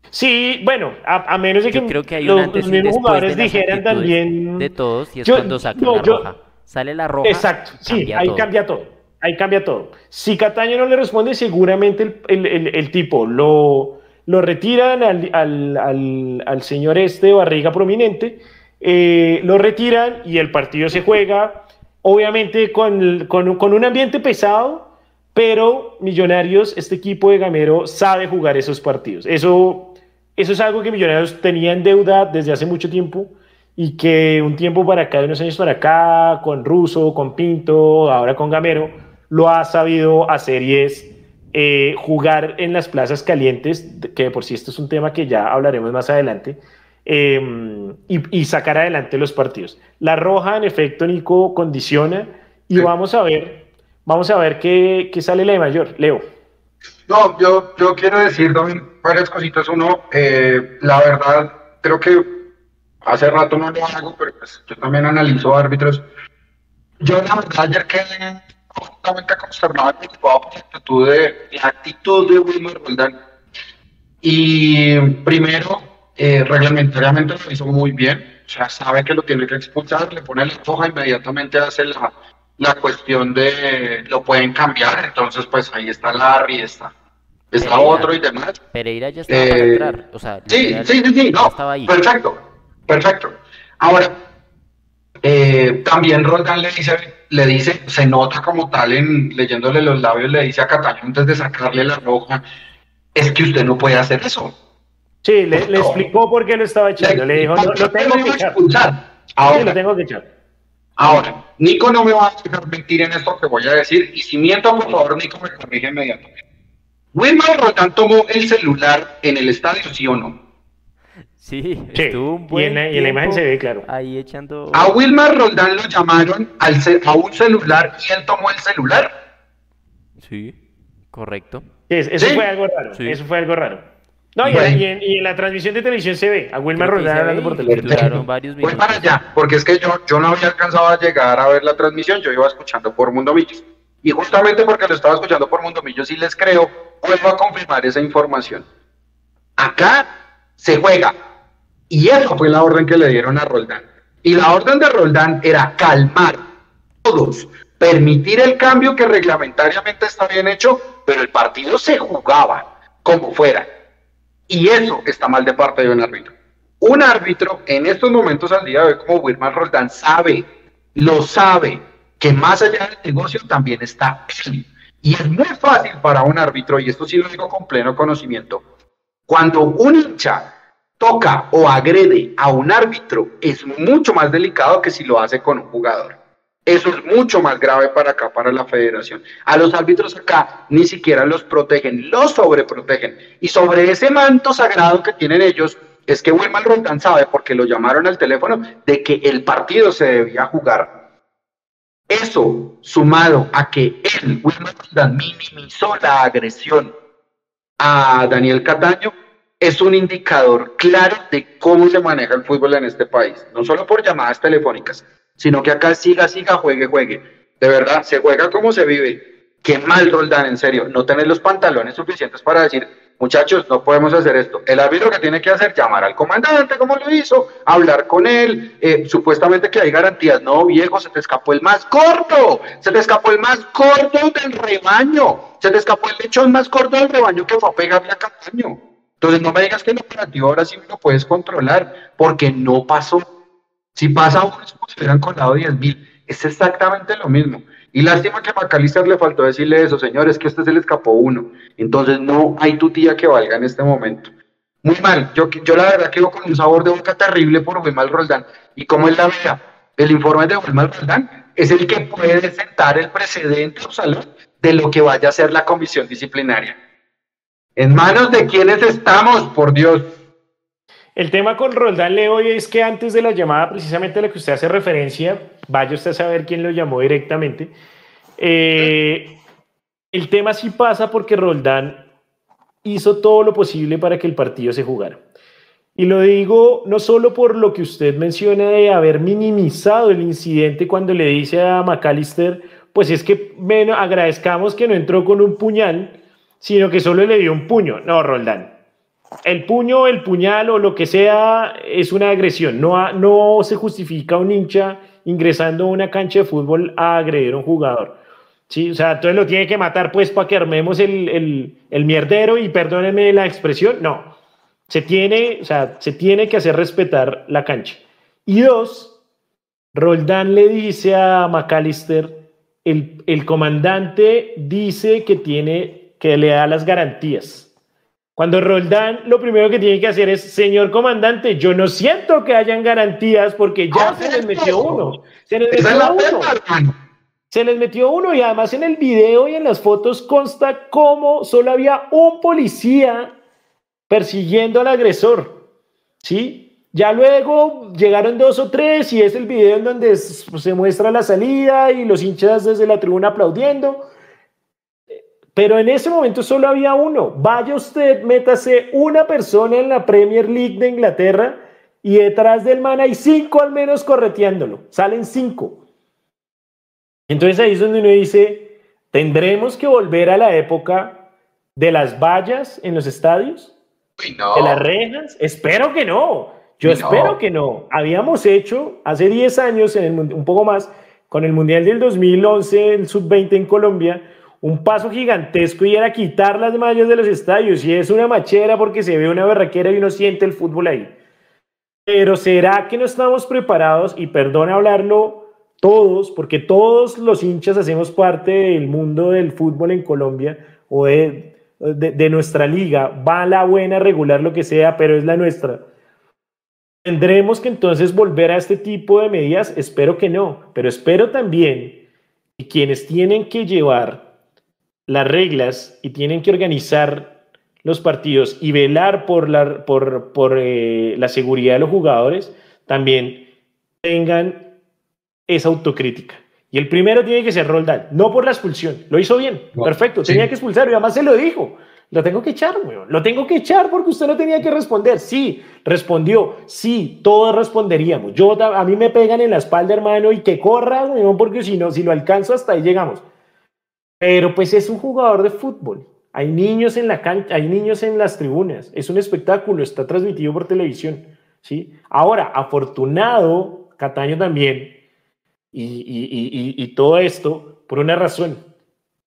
Sí, bueno, a, menos de que, creo que hay los, mismos jugadores dijeran también. De todos, y es cuando saca la roja. Sale la roja. Exacto, sí, ahí cambia todo. Ahí cambia todo. Si Cataño no le responde, seguramente el, el, el tipo lo lo retiran al, al, al, señor este, barriga prominente, eh, lo retiran y el partido se juega, obviamente con, con, con, un ambiente pesado, pero Millonarios, este equipo de Gamero, sabe jugar esos partidos. Eso, eso es algo que Millonarios tenía en deuda desde hace mucho tiempo y que un tiempo para acá, de unos años para acá, con Russo, con Pinto, ahora con Gamero, lo ha sabido hacer y es eh, jugar en las plazas calientes, que por sí esto es un tema que ya hablaremos más adelante, em, y, sacar adelante los partidos. La roja, en efecto, Nico, condiciona y vamos a ver, vamos a ver qué, qué, sale la de mayor. Leo. No, yo, yo quiero decir varias cositas. Uno, eh, la verdad, creo que hace rato no lo hago, pero pues yo también analizo árbitros. Yo la verdad ayer quedé profundamente consternado y preocupado por la actitud de, la actitud de Wilmer Roldán. Y primero, eh, reglamentariamente lo hizo muy bien, o sea, sabe que lo tiene que expulsar, le pone la hoja, inmediatamente hace la, la cuestión de lo pueden cambiar, entonces pues ahí está Larry, está, está otro y demás. Pereira ya estaba para eh, entrar, o sea, sí, sí, sí, sí, no, estaba ahí. perfecto, perfecto. Ahora, eh, también Roldán le dice le dice, se nota como tal en leyéndole los labios, le dice a Cataño antes de sacarle la roja, es que usted no puede hacer eso. Sí, le, explicó por qué lo estaba echando. Le, dijo, no, lo tengo que echar. Ahora, lo tengo que echar. Ahora, Nico no me va a dejar mentir en esto que voy a decir, y si miento, por favor, Nico me corrige inmediatamente. Wilmar Roldán tomó el celular en el estadio, ¿sí o no? Sí, estuvo un buen y, en la, imagen se ve claro. Ahí echando. A Wilmar Roldán lo llamaron al a un celular y él tomó el celular. Sí, correcto. eso fue algo raro. Eso fue algo raro. No, y, en, la transmisión de televisión se ve a Wilmar Roldán hablando por teléfono. varios Voy para allá, porque es que yo, yo no había alcanzado a llegar a ver la transmisión, yo iba escuchando por Mundo Millos. Y justamente porque lo estaba escuchando por Mundo Millos y les creo, vuelvo a confirmar esa información. Acá se juega y esa fue la orden que le dieron a Roldán. Y la orden de Roldán era calmar todos, permitir el cambio que reglamentariamente está bien hecho, pero el partido se jugaba como fuera. Y eso está mal de parte de un árbitro. Un árbitro en estos momentos al día de hoy como Wilmar Roldán sabe, lo sabe, que más allá del negocio también está Y es muy fácil para un árbitro, y esto sí lo digo con pleno conocimiento, cuando un hincha toca o agrede a un árbitro es mucho más delicado que si lo hace con un jugador. Eso es mucho más grave para acá, para la federación. A los árbitros acá ni siquiera los protegen, los sobreprotegen. Y sobre ese manto sagrado que tienen ellos, es que Wilmar Roldán sabe, porque lo llamaron al teléfono, de que el partido se debía jugar. Eso, sumado a que él, Wilmar Roldán, minimizó la agresión a Daniel Cataño, es un indicador claro de cómo se maneja el fútbol en este país. No solo por llamadas telefónicas, sino que acá siga, siga, juegue, juegue. De verdad, se juega como se vive. Qué mal Roldán, en serio. No tener los pantalones suficientes para decir, muchachos, no podemos hacer esto. El árbitro que tiene que hacer, llamar al comandante, como lo hizo, hablar con él, eh, supuestamente que hay garantías. No, viejo, se te escapó el más corto, se te escapó el más corto del rebaño, se te escapó el lechón más corto del rebaño que fue a pegarle a Cataño. Entonces no me digas que el operativo ahora sí lo puedes controlar, porque no pasó. Si pasa uno es como si hubieran colado 10 mil. Es exactamente lo mismo. Y lástima que a Macalister le faltó decirle eso, señores, que a este se le escapó uno. Entonces no hay tu tía que valga en este momento. Muy mal. Yo, yo la verdad quedo con un sabor de boca terrible por Wilmar Roldán. Y como es la vea, el informe de Wilmar Roldán es el que puede sentar el precedente de lo que vaya a ser la comisión disciplinaria. ¿En manos de quiénes estamos, por Dios? El tema con Roldán Leo es que antes de la llamada, precisamente a la que usted hace referencia, vaya usted a saber quién lo llamó directamente. Eh, el tema sí pasa porque Roldán hizo todo lo posible para que el partido se jugara. Y lo digo no solo por lo que usted menciona de haber minimizado el incidente cuando le dice a McAllister, pues es que menos agradezcamos que no entró con un puñal, sino que solo le dio un puño. No, Roldán, el puño, el puñal o lo que sea es una agresión. No, no se justifica un hincha ingresando a una cancha de fútbol a agredir a un jugador. ¿sí? O sea, entonces lo tiene que matar pues para que armemos el, el, mierdero y perdónenme la expresión. No, se tiene, o sea, se tiene que hacer respetar la cancha. Y dos, Roldán le dice a McAllister, el, el comandante dice que tiene, que le da las garantías. Cuando Roldán lo primero que tiene que hacer es, señor comandante, yo no siento que hayan garantías porque ya se les metió uno. Se les metió uno. Se les metió uno y además en el video y en las fotos consta cómo solo había un policía persiguiendo al agresor. ¿Sí? Ya luego llegaron dos o tres y es el video en donde se muestra la salida y los hinchas desde la tribuna aplaudiendo. Pero en ese momento solo había uno. Vaya usted, métase una persona en la Premier League de Inglaterra y detrás del man hay cinco al menos correteándolo. Salen cinco. Entonces ahí es donde uno dice, ¿tendremos que volver a la época de las vallas en los estadios? ¿De las rejas? Espero que no. Yo espero que no. Habíamos hecho hace 10 años, en un poco más, con el Mundial del 2011, el Sub-20 en Colombia, un paso gigantesco y era quitar las mallas de los estadios y es una machera porque se ve una berraquera y uno siente el fútbol ahí. Pero ¿será que no estamos preparados? Y perdón hablarlo todos, porque todos los hinchas hacemos parte del mundo del fútbol en Colombia o de, de, nuestra liga. Va la buena, regular, lo que sea, pero es la nuestra. ¿Tendremos que entonces volver a este tipo de medidas? Espero que no, pero espero también que quienes tienen que llevar las reglas y tienen que organizar los partidos y velar por la, por, por, eh, la seguridad de los jugadores, también tengan esa autocrítica. Y el primero tiene que ser Roldán, no por la expulsión. Lo hizo bien, perfecto, tenía que expulsar y además se lo dijo. Lo tengo que echar, weón. Lo tengo que echar porque usted no tenía que responder. Sí, respondió. Sí, todos responderíamos. Yo, a mí me pegan en la espalda, hermano, y que corra, weón, porque si no, si lo alcanzo, hasta ahí llegamos. Pero pues es un jugador de fútbol. Hay niños en la cancha, hay niños en las tribunas. Es un espectáculo, está transmitido por televisión. ¿sí? Ahora, afortunado, Cataño también, y, todo esto por una razón.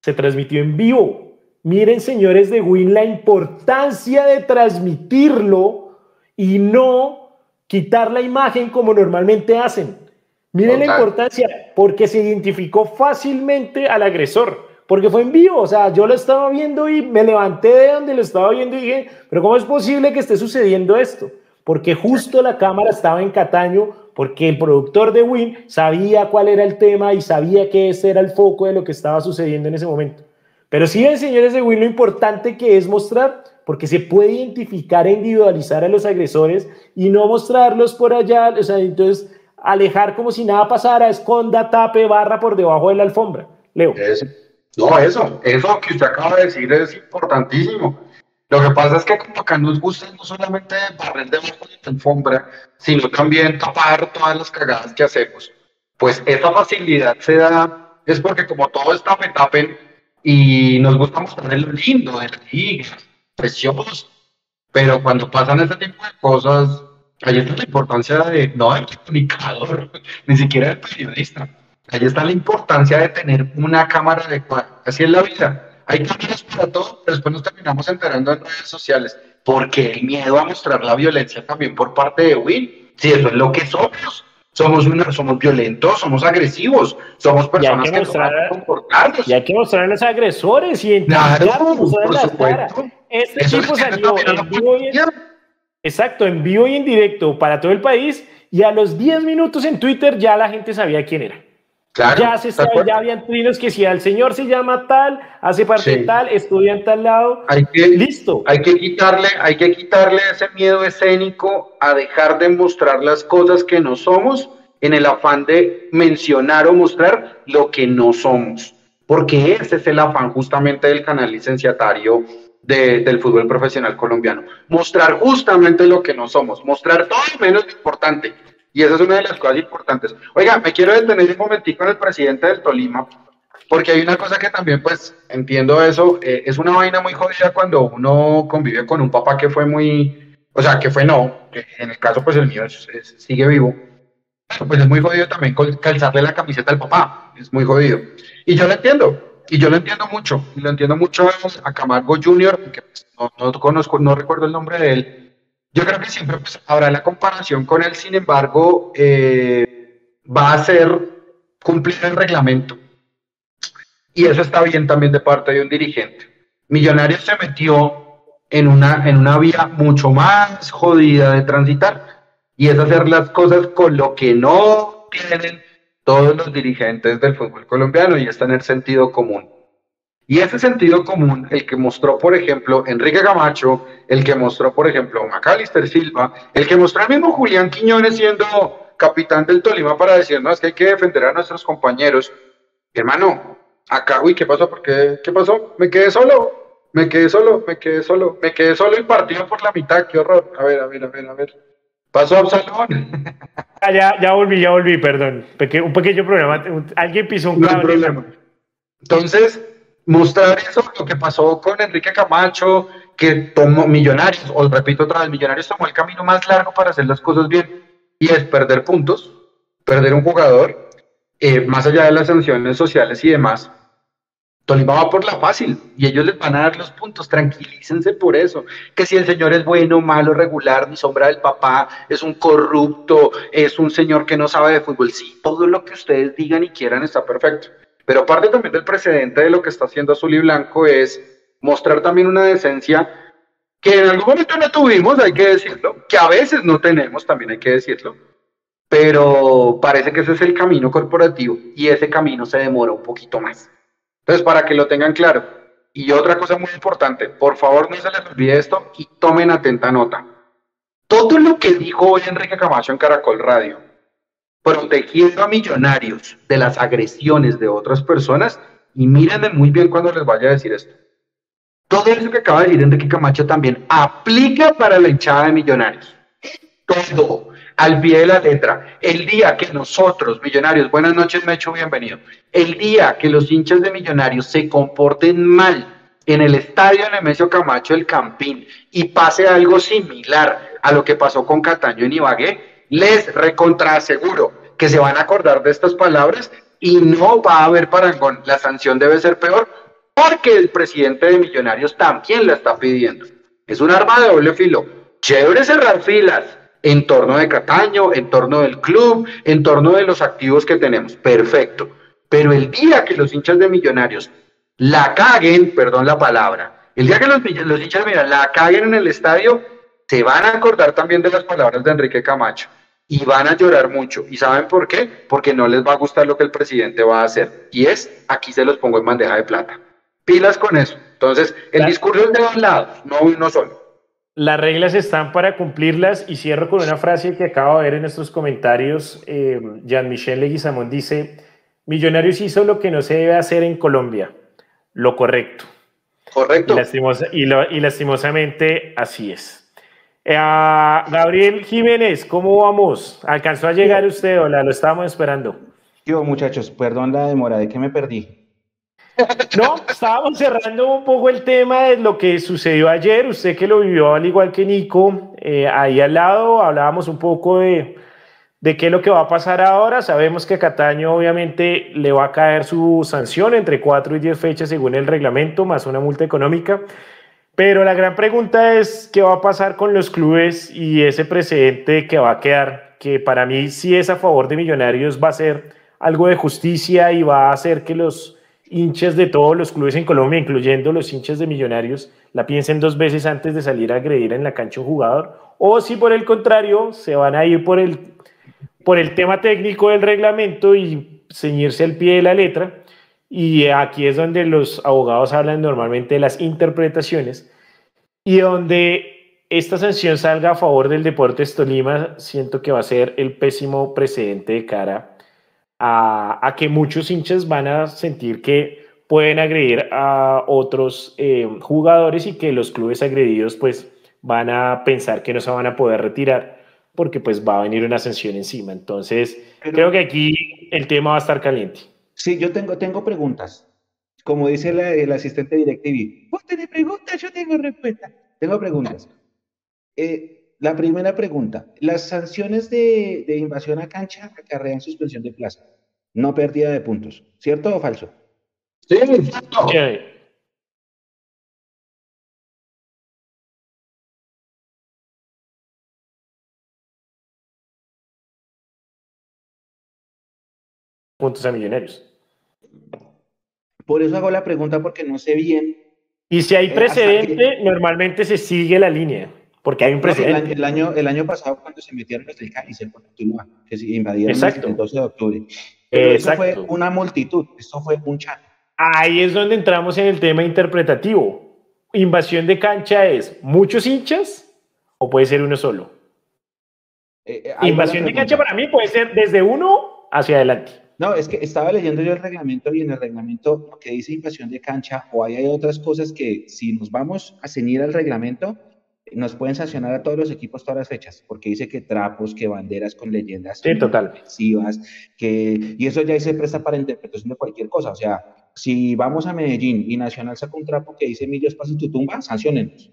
Se transmitió en vivo. Miren, señores de Win, la importancia de transmitirlo y no quitar la imagen como normalmente hacen. Miren la importancia, porque se identificó fácilmente al agresor porque fue en vivo, o sea, yo lo estaba viendo y me levanté de donde lo estaba viendo y dije, pero ¿cómo es posible que esté sucediendo esto? Porque justo la cámara estaba en Cataño porque el productor de Win sabía cuál era el tema y sabía que ese era el foco de lo que estaba sucediendo en ese momento. Pero sí señores de Win, lo importante que es mostrar, porque se puede identificar e individualizar a los agresores y no mostrarlos por allá, o sea, entonces alejar como si nada pasara, esconda, tape, barra por debajo de la alfombra. Leo. No, eso, eso que usted acaba de decir es importantísimo. Lo que pasa es que como acá nos gusta no solamente barrer debajo de alfombra, sino también tapar todas las cagadas que hacemos. Pues esa facilidad se da, es porque como todo está me tapen y nos gusta mostrar lo lindo de la liga, precioso. Pero cuando pasan ese tipo de cosas, ahí está la importancia de, no del comunicador, <laughs> ni siquiera del periodista. Ahí está la importancia de tener una cámara adecuada. Así es la vida. Hay cámaras para todo, pero después nos terminamos enterando en redes sociales. Porque el miedo a mostrar la violencia también por parte de Will. Si eso es lo que somos. Somos, una, somos violentos, somos agresivos, somos personas que, mostrar, Y hay que mostrar a los agresores y claro, por supuesto. Este tipo salió en vivo y en, exacto, en vivo y en directo para todo el país y a los 10 minutos en Twitter ya la gente sabía quién era ya se sabe, ya habían trinos que si el señor se llama tal, hace parte de tal, estudia en tal lado, hay que, listo. Hay que quitarle, hay que quitarle ese miedo escénico a dejar de mostrar las cosas que no somos en el afán de mencionar o mostrar lo que no somos. Porque ese es el afán justamente del canal licenciatario del fútbol profesional colombiano. Mostrar justamente lo que no somos, mostrar todo menos importante y esa es una de las cosas importantes. Oiga, me quiero detener un momentico en el presidente del Tolima, porque hay una cosa que también, pues, entiendo eso, eh, es una vaina muy jodida cuando uno convive con un papá que fue muy, o sea, que fue no, que en el caso, pues, el mío sigue vivo, pues es muy jodido también calzarle la camiseta al papá, es muy jodido. Y yo lo entiendo, y yo lo entiendo mucho, y lo entiendo mucho a Camargo Jr., que pues, no, no conozco, no recuerdo el nombre de él, yo creo que siempre pues, habrá la comparación con él, sin embargo, eh, va a ser cumplir el reglamento. Y eso está bien también de parte de un dirigente. Millonarios se metió en una, en una vía mucho más jodida de transitar y es hacer las cosas con lo que no tienen todos los dirigentes del fútbol colombiano y está en el sentido común. Y ese sentido común, el que mostró, por ejemplo, Enrique Camacho, el que mostró, por ejemplo, Macalister Silva, el que mostró el mismo Julián Quiñones siendo capitán del Tolima para decirnos que hay que defender a nuestros compañeros. Hermano, acá, uy, ¿qué pasó? ¿Por qué? ¿Qué pasó? Me quedé solo, me quedé solo, me quedé solo, me quedé solo y partido por la mitad, qué horror. A ver, a ver, a ver, a ver. Pasó Absalón. <laughs> Ah, ya, ya volví, ya volví, perdón. un pequeño problema. Alguien pisó un cable. problema. Entonces, mostrar eso, lo que pasó con Enrique Camacho, que tomó Millonarios, o repito otra vez, Millonarios tomó el camino más largo para hacer las cosas bien, y es perder puntos, perder un jugador, eh, más allá de las sanciones sociales y demás. Tolima va por la fácil y ellos les van a dar los puntos, tranquilícense por eso. Que si el señor es bueno, malo, regular, ni sombra del papá, es un corrupto, es un señor que no sabe de fútbol, sí, todo lo que ustedes digan y quieran está perfecto. Pero parte también del precedente de lo que está haciendo Azul y Blanco es mostrar también una decencia que en algún momento no tuvimos, hay que decirlo, que a veces no tenemos, también hay que decirlo, pero parece que ese es el camino corporativo y ese camino se demora un poquito más. Entonces, para que lo tengan claro. Y otra cosa muy importante, por favor no se les olvide esto y tomen atenta nota. Todo lo que dijo hoy Enrique Camacho en Caracol Radio, protegiendo a millonarios de las agresiones de otras personas. Y mírenme muy bien cuando les vaya a decir esto. Todo eso que acaba de decir Enrique Camacho también aplica para la hinchada de millonarios. Todo, al pie de la letra. El día que nosotros, millonarios, buenas noches, me hecho bienvenido. El día que los hinchas de millonarios se comporten mal en el estadio Nemesio Camacho del Campín y pase algo similar a lo que pasó con Cataño en Ibagué, les recontraseguro que se van a acordar de estas palabras y no va a haber parangón. La sanción debe ser peor porque el presidente de Millonarios también la está pidiendo. Es un arma de doble filo. Chévere cerrar filas en torno de Cataño, en torno del club, en torno de los activos que tenemos. Perfecto. Pero el día que los hinchas de Millonarios la caguen, perdón la palabra, el día que los, los hinchas Millonarios la caguen en el estadio, se van a acordar también de las palabras de Enrique Camacho y van a llorar mucho. ¿Y saben por qué? Porque no les va a gustar lo que el presidente va a hacer. Y es, aquí se los pongo en bandeja de plata. Pilas con eso. Entonces, el discurso es de dos lados, no uno solo. Las reglas están para cumplirlas y cierro con una frase que acabo de ver en estos comentarios. Eh, Jean-Michel Leguizamón dice, Millonarios hizo lo que no se debe hacer en Colombia, lo correcto. Correcto. Y, y lastimosamente así es. Eh, Gabriel Jiménez, ¿cómo vamos? ¿Alcanzó a llegar usted? Hola, lo estábamos esperando. Yo, muchachos, perdón la demora, ¿de qué me perdí? No, estábamos cerrando un poco el tema de lo que sucedió ayer. Usted que lo vivió al igual que Nico, eh, ahí al lado hablábamos un poco de, de qué es lo que va a pasar ahora. Sabemos que Cataño obviamente le va a caer su sanción entre 4 y 10 fechas según el reglamento, más una multa económica. Pero la gran pregunta es qué va a pasar con los clubes y ese precedente que va a quedar, que para mí si es a favor de Millonarios va a ser algo de justicia y va a hacer que los hinchas de todos los clubes en Colombia, incluyendo los hinchas de Millonarios, la piensen dos veces antes de salir a agredir en la cancha un jugador, o si por el contrario se van a ir por el, por el tema técnico del reglamento y ceñirse al pie de la letra y aquí es donde los abogados hablan normalmente de las interpretaciones y donde esta sanción salga a favor del Deportes Tolima, siento que va a ser el pésimo precedente de cara a, que muchos hinchas van a sentir que pueden agredir a otros eh, jugadores y que los clubes agredidos pues van a pensar que no se van a poder retirar porque pues va a venir una sanción encima. Entonces, creo que aquí el tema va a estar caliente. Sí, yo tengo, tengo preguntas. Como dice el asistente DirecTV, vos tenés preguntas, yo tengo respuesta. Tengo preguntas. Eh, la primera pregunta, las sanciones de, invasión a cancha acarrean suspensión de plaza, no pérdida de puntos, ¿cierto o falso? Sí, cierto. Puntos a millonarios. Por eso hago la pregunta porque no sé bien. Y si hay eh, precedente, normalmente se sigue la línea, porque hay un precedente. el, año, el año pasado, cuando se metieron los del y se que se invadieron el 12 de octubre. Pero eso fue una multitud, esto fue un chat. Ahí es donde entramos en el tema interpretativo. Invasión de cancha es muchos hinchas o puede ser uno solo. Eh, eh, Invasión de cancha para mí puede ser desde uno hacia adelante. No, es que estaba leyendo yo el reglamento y en el reglamento lo que dice invasión de cancha o hay otras cosas que si nos vamos a ceñir al reglamento, nos pueden sancionar a todos los equipos todas las fechas, porque dice que trapos, que banderas con leyendas sí, total. que, y eso ya se presta para interpretación de cualquier cosa. O sea, si vamos a Medellín y Nacional saca un trapo que dice Millos pasa tu tumba, sancionenos.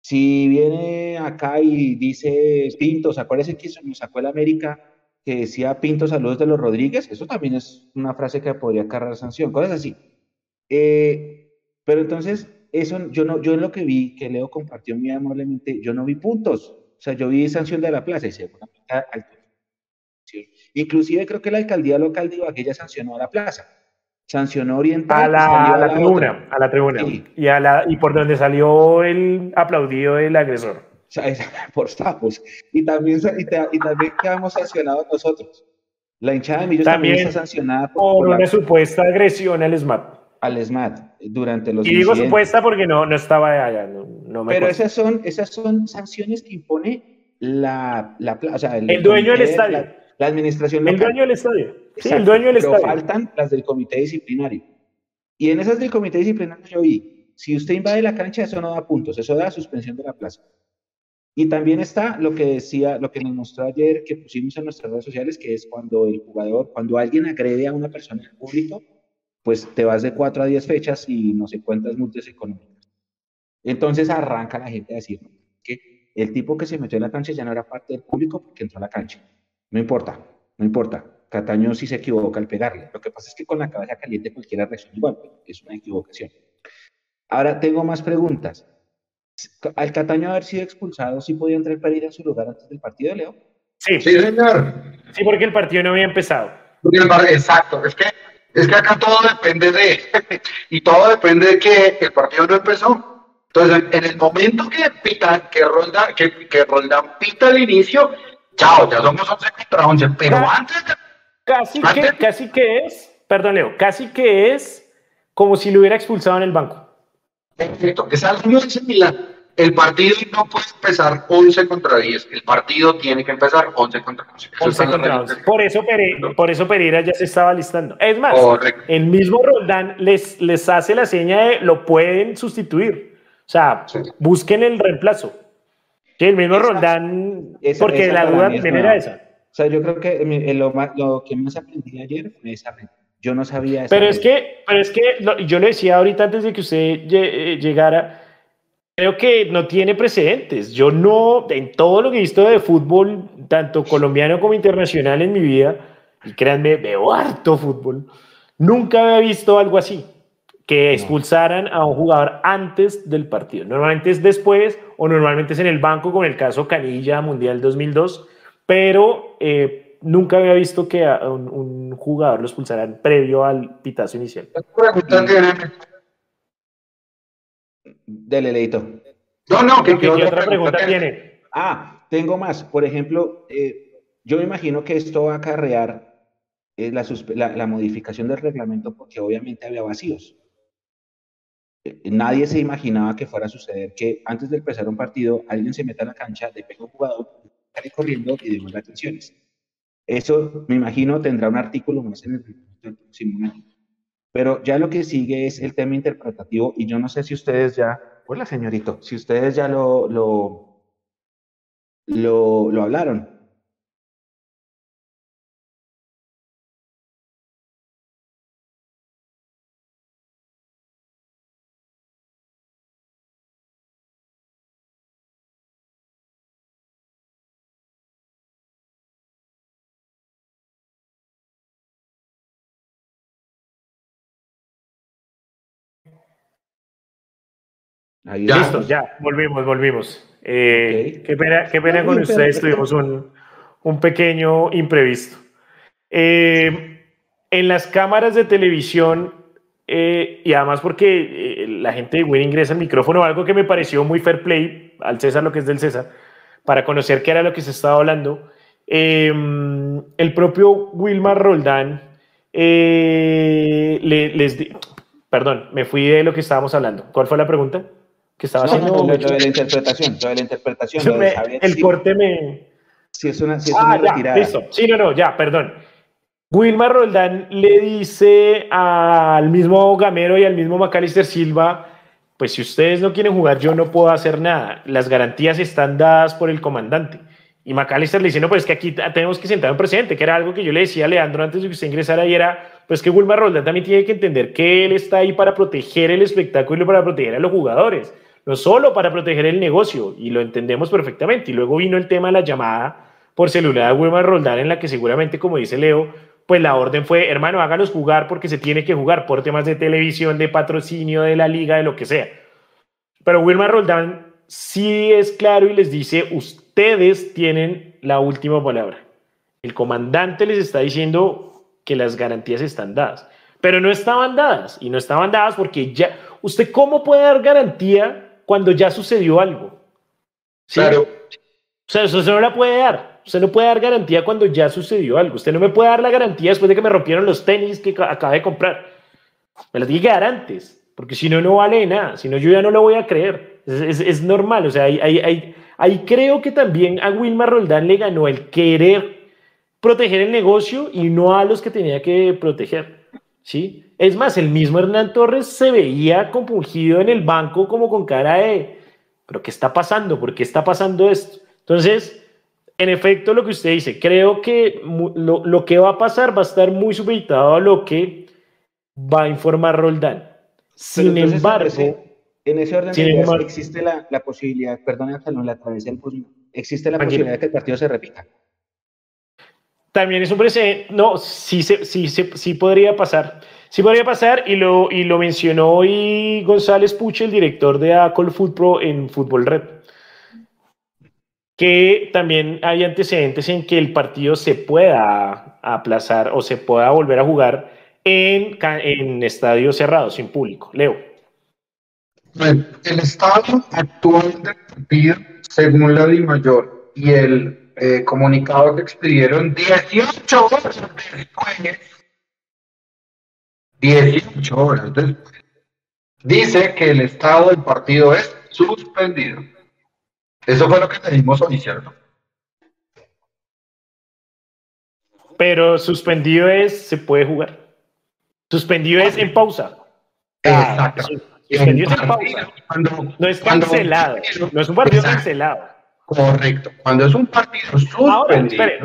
Si viene acá y dice Pintos, acuérdense que nos sacó el América que decía Pinto saludos de los Rodríguez, eso también es una frase que podría cargar sanción, cosas así. Eh, pero entonces, eso yo no, yo en lo que vi, que Leo compartió muy amablemente, yo no vi puntos, o sea, yo vi sanción de la plaza y se Inclusive creo que la alcaldía local de Ibagué ya sancionó a la plaza, sancionó Oriental. A la, a la, tribuna, a la tribuna. Y, a la, y por donde salió el aplaudido el agresor. <laughs> por sapos. Y también, y, también quedamos sancionados nosotros. La hinchada de Millos también, está sancionada por, una supuesta agresión al SMAT. Al SMAT durante los. Y digo supuesta porque no, no estaba allá. No, Pero esas son, esas son sanciones que impone la, la o sea, el, dueño del estadio. La, administración local. El dueño del estadio. Sí, el dueño del Pero estadio. faltan las del comité disciplinario. Y en esas del comité disciplinario yo vi, si usted invade la cancha, eso no da puntos, eso da suspensión de la plaza. Y también está lo que decía, lo que nos mostró ayer, que pusimos en nuestras redes sociales, que es cuando el jugador, cuando alguien agrede a una persona en público, pues te vas de 4 a 10 fechas y no sé cuántas multas económicas. Entonces arranca la gente a decir que el tipo que se metió en la cancha ya no era parte del público porque entró a la cancha. No importa, no importa. Cataño sí se equivoca al pegarle. Lo que pasa es que con la cabeza caliente cualquiera reacciona igual, es una equivocación. Ahora tengo más preguntas. Al Cataño haber sido expulsado, ¿sí podía entrar para ir en su lugar antes del partido, Leo? Sí. Sí, señor. Sí, porque el partido no había empezado. Exacto, es que, es que acá todo depende de, <laughs> y todo depende de que el partido no empezó. Entonces, en el momento que pita, que Ronda, que, que Ronda pita al inicio, chao, ya somos 11 contra 11, pero antes Casi que, casi que es, perdón Leo, casi que es como si lo hubiera expulsado en el banco. Perfecto, es algo muy similar. El partido no puede empezar 11 contra 10, el partido tiene que empezar 11 contra 11. 11 contra 11. Por eso, Pereira, por eso Pereira ya se estaba listando. Es más, Correcto. el mismo Roldán les, les hace la seña de lo pueden sustituir. O sea, sí. busquen el reemplazo. Sí, el mismo esa, Roldán, esa, porque esa la duda también era esa. O sea, yo creo que lo, lo que más aprendí ayer fue esa red. Yo no sabía eso. Pero es que, pero es que yo le decía ahorita antes de que usted llegara, creo que no tiene precedentes. Yo no, en todo lo que he visto de fútbol, tanto colombiano como internacional en mi vida, y créanme, veo harto fútbol, nunca había visto algo así, que expulsaran a un jugador antes del partido. Normalmente es después o normalmente es en el banco, como el caso Canilla Mundial 2002, pero... Eh, nunca había visto que a un, un, jugador lo expulsaran previo al pitazo inicial. Dele, Leito. No, no, ¿qué, ¿qué, otra, pregunta, tiene? Ah, tengo más. Por ejemplo, eh, yo me imagino que esto va a acarrear eh, la, la, la, modificación del reglamento porque obviamente había vacíos. Eh, nadie se imaginaba que fuera a suceder que antes de empezar un partido alguien se meta a la cancha, le pega un jugador, sale corriendo y devuelve atenciones. Eso, me imagino, tendrá un artículo más en el próximo año. Pero ya lo que sigue es el tema interpretativo y yo no sé si ustedes ya, hola señorito, si ustedes ya lo, lo, lo, lo hablaron. Ahí ya. Listo, ya, volvimos, volvimos. Eh, okay. Qué pena, qué pena con ustedes, tuvimos un, un pequeño imprevisto. Eh, en las cámaras de televisión, eh, y además porque eh, la gente de Win ingresa el micrófono, algo que me pareció muy fair play, al César lo que es del César, para conocer qué era lo que se estaba hablando, el propio Wilmar Roldán le, les... Perdón, me fui de lo que estábamos hablando. ¿Cuál fue la pregunta? Que estaba no, haciendo. Lo, lo, de la interpretación, lo de la interpretación. Lo de el si, corte me. Si es una, si es ah, una ya, retirada. Listo. Sí, no, no, ya, perdón. Wilmar Roldán le dice al mismo Gamero y al mismo Macalister Silva, pues si ustedes no quieren jugar, yo no puedo hacer nada. Las garantías están dadas por el comandante. Y Macalister le dice, no, pues es que aquí tenemos que sentar un presidente, que era algo que yo le decía a Leandro antes de que usted ingresara y era, pues que Wilmar Roldán también tiene que entender que él está ahí para proteger el espectáculo y para proteger a los jugadores no solo para proteger el negocio, y lo entendemos perfectamente. Y luego vino el tema de la llamada por celular de Wilmar Roldán, en la que seguramente, como dice Leo, pues la orden fue, hermano, hágalos jugar porque se tiene que jugar por temas de televisión, de patrocinio, de la liga, de lo que sea. Pero Wilmar Roldán sí es claro y les dice, ustedes tienen la última palabra. El comandante les está diciendo que las garantías están dadas, pero no estaban dadas, y no estaban dadas porque ya, ¿usted cómo puede dar garantía cuando ya sucedió algo. ¿Sí? Claro. O sea, eso, no la puede dar. Usted no puede dar garantía cuando ya sucedió algo. Usted no me puede dar la garantía después de que me rompieron los tenis que acabé de comprar. Me la tiene que dar antes, porque si no, no vale nada. Si no, yo ya no lo voy a creer. Es, es, es normal. O sea, ahí, ahí, ahí, creo que también a Wilmar Roldán le ganó el querer proteger el negocio y no a los que tenía que proteger. ¿Sí? Es más, el mismo Hernán Torres se veía compungido en el banco como con cara de, pero ¿qué está pasando? ¿Por qué está pasando esto? Entonces, en efecto, lo que usted dice, creo que lo, lo que va a pasar va a estar muy supeditado a lo que va a informar Roldán. Sin entonces, embargo, ese, en ese orden de embargo, existe la, la posibilidad, perdón, no la atravesé el existe la posibilidad de que el partido se repita. También es un precedente, no, sí, sí, sí, sí podría pasar. Sí podría pasar y lo, y lo mencionó hoy González Puche, el director de Acol Football en Fútbol Red, que también hay antecedentes en que el partido se pueda aplazar o se pueda volver a jugar en, en estadio cerrado, sin público. Leo. El estadio actual del partido, según la Di Mayor y el eh, comunicado que expidieron 18 horas después, 18 horas después, dice que el estado del partido es suspendido. Eso fue lo que pedimos hoy, ¿cierto? Pero suspendido es, se puede jugar. Suspendido es en pausa. Exacto. Suspendido es en pausa. Cuando- No es cancelado. No es un partido Exacto. cancelado. Correcto. Cuando es un partido suspendido. Ahora, espere,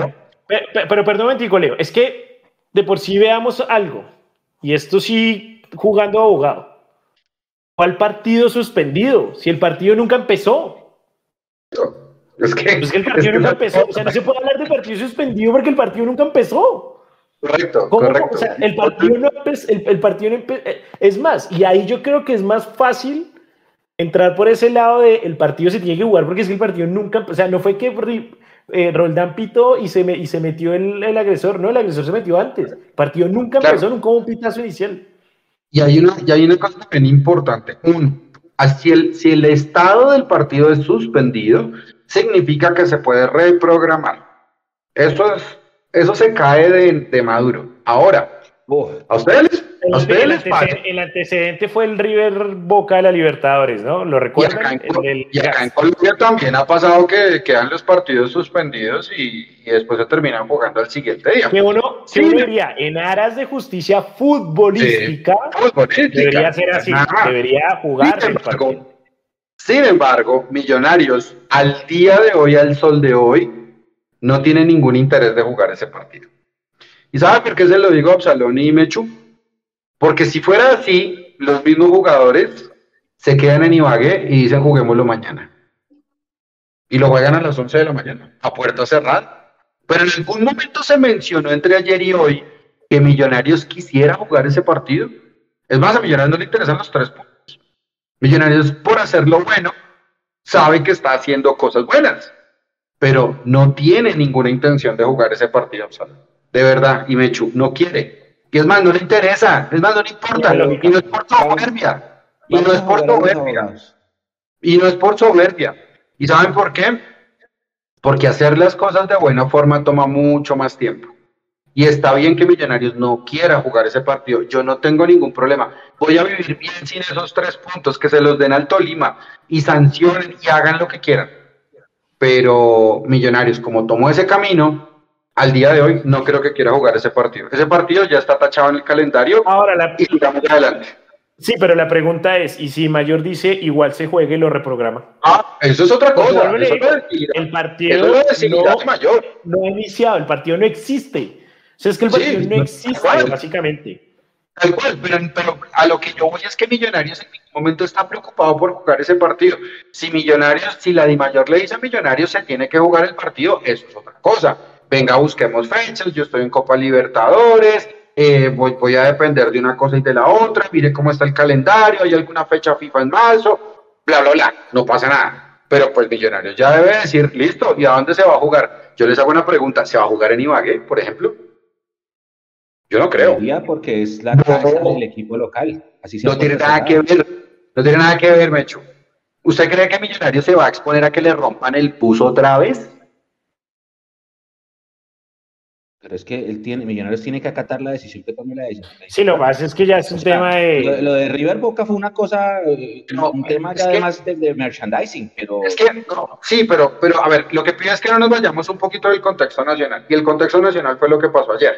pe- pe- pero perdón Leo. Es que de por sí veamos algo. Y esto sí, jugando abogado. ¿Cuál partido suspendido? Si el partido nunca empezó. Es que, Pues que el es partido que nunca empezó. O sea, no se puede hablar de partido suspendido porque el partido nunca empezó. Correcto, correcto. O sea, el partido no empe- el, el partido no empe- eh, es más, y ahí yo creo que es más fácil entrar por ese lado de el partido se tiene que jugar porque es que el partido nunca, o sea, no fue que eh, Roldán pitó y se, me- y se metió el, el agresor, no, el agresor se metió antes. El partido nunca Claro. empezó, nunca hubo un pitazo inicial. Y hay una, y hay una cosa también importante. Uno, si el, si el estado del partido es suspendido, significa que se puede reprogramar. Eso, es, eso se cae de, de maduro. Ahora, A ustedes, les- El, a ustedes el les pasa. antecedente, el antecedente fue el River Boca de la Libertadores, ¿no? ¿Lo Y recuerdan? acá, en, El- el- y acá en Colombia también ha pasado que quedan los partidos suspendidos y, y después se terminan jugando al siguiente día. que uno, Sí. uno diría, en aras de justicia futbolística, Futbolística, debería ser así, nada debería jugarse Sin el embargo, partido. sin embargo, Millonarios al día de hoy, al sol de hoy, no tiene ningún interés de jugar ese partido. ¿Y sabe por qué se lo digo a Absalón y Mechu? Porque si fuera así, los mismos jugadores se quedan en Ibagué y dicen juguémoslo mañana. Y lo juegan a las 11 de la mañana, a puerta cerrada. Pero en algún momento se mencionó entre ayer y hoy que Millonarios quisiera jugar ese partido. Es más, a Millonarios no le interesan los tres puntos. Millonarios, por hacerlo bueno, sabe que está haciendo cosas buenas, pero no tiene ninguna intención de jugar ese partido, Absalón. De verdad, y Mechu no quiere. Y es más, no le interesa, es más, no le importa. Y no es por soberbia. Y no es por soberbia. Y no es por soberbia. ¿Y saben por qué? Porque hacer las cosas de buena forma toma mucho más tiempo. Y está bien que Millonarios no quiera jugar ese partido. Yo no tengo ningún problema. Voy a vivir bien sin esos tres puntos, que se los den al Tolima y sancionen y hagan lo que quieran. Pero Millonarios, como tomó ese camino, al día de hoy no creo que quiera jugar ese partido. Ese partido ya está tachado en el calendario Ahora, la, y sigamos adelante. sí, pero la pregunta es, ¿y si Mayor dice igual se juegue y lo reprograma? Ah, eso es otra cosa. Eso el eso partido decidirá no, mayor. no ha iniciado, el partido no existe. O sea, es que el Sí, partido no tal existe, cual. básicamente. Tal cual, pero, pero a lo que yo voy es que Millonarios en ningún momento está preocupado por jugar ese partido. Si Millonarios, si la Dimayor le dice a Millonarios se tiene que jugar el partido, eso es otra cosa. Venga, busquemos fechas, yo estoy en Copa Libertadores, eh, voy, voy a depender de una cosa y de la otra, mire cómo está el calendario, hay alguna fecha FIFA en marzo, bla, bla, bla, no pasa nada. Pero pues Millonarios ya debe decir, listo, ¿y a dónde se va a jugar? Yo les hago una pregunta, ¿se va a jugar en Ibagué, por ejemplo? Yo no creo. Porque es la No. casa del equipo local. Así No tiene nada que ver. No tiene nada que ver, Mecho. ¿Usted cree que Millonarios se va a exponer a que le rompan el puso otra vez? Pero es que él tiene, Millonarios tiene que acatar la decisión que tome la decisión. Sí, lo que pasa es que ya es un O sea, tema Lo, de... lo de River Boca fue una cosa, eh, No, un tema ya que- además de, de merchandising, pero Es que, no, sí, pero, pero a ver, lo que pido es que no nos vayamos un poquito del contexto nacional. Y el contexto nacional fue lo que pasó ayer.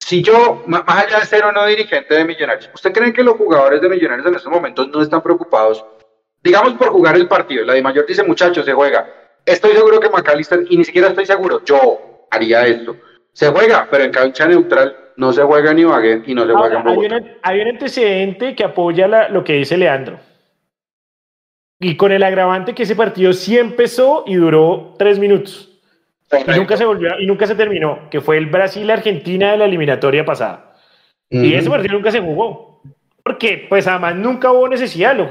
Si yo, más allá de ser o no dirigente de Millonarios, ¿usted cree que los jugadores de Millonarios en estos momentos no están preocupados? Digamos por jugar el partido. La de Mayor dice, muchachos, se juega. Estoy seguro que McAllister, y ni siquiera estoy seguro, yo haría esto. Se juega, pero en cancha neutral no se juega en Ibagué y no se juega en hay, Bogotá. un, hay un antecedente que apoya la- lo que dice Leandro. Y con el agravante que ese partido sí empezó y duró tres minutos. Y nunca se volvió, y nunca se terminó, que fue el Brasil-Argentina de la eliminatoria pasada. Y ese partido nunca se jugó. Porque, pues además nunca hubo necesidad. Lo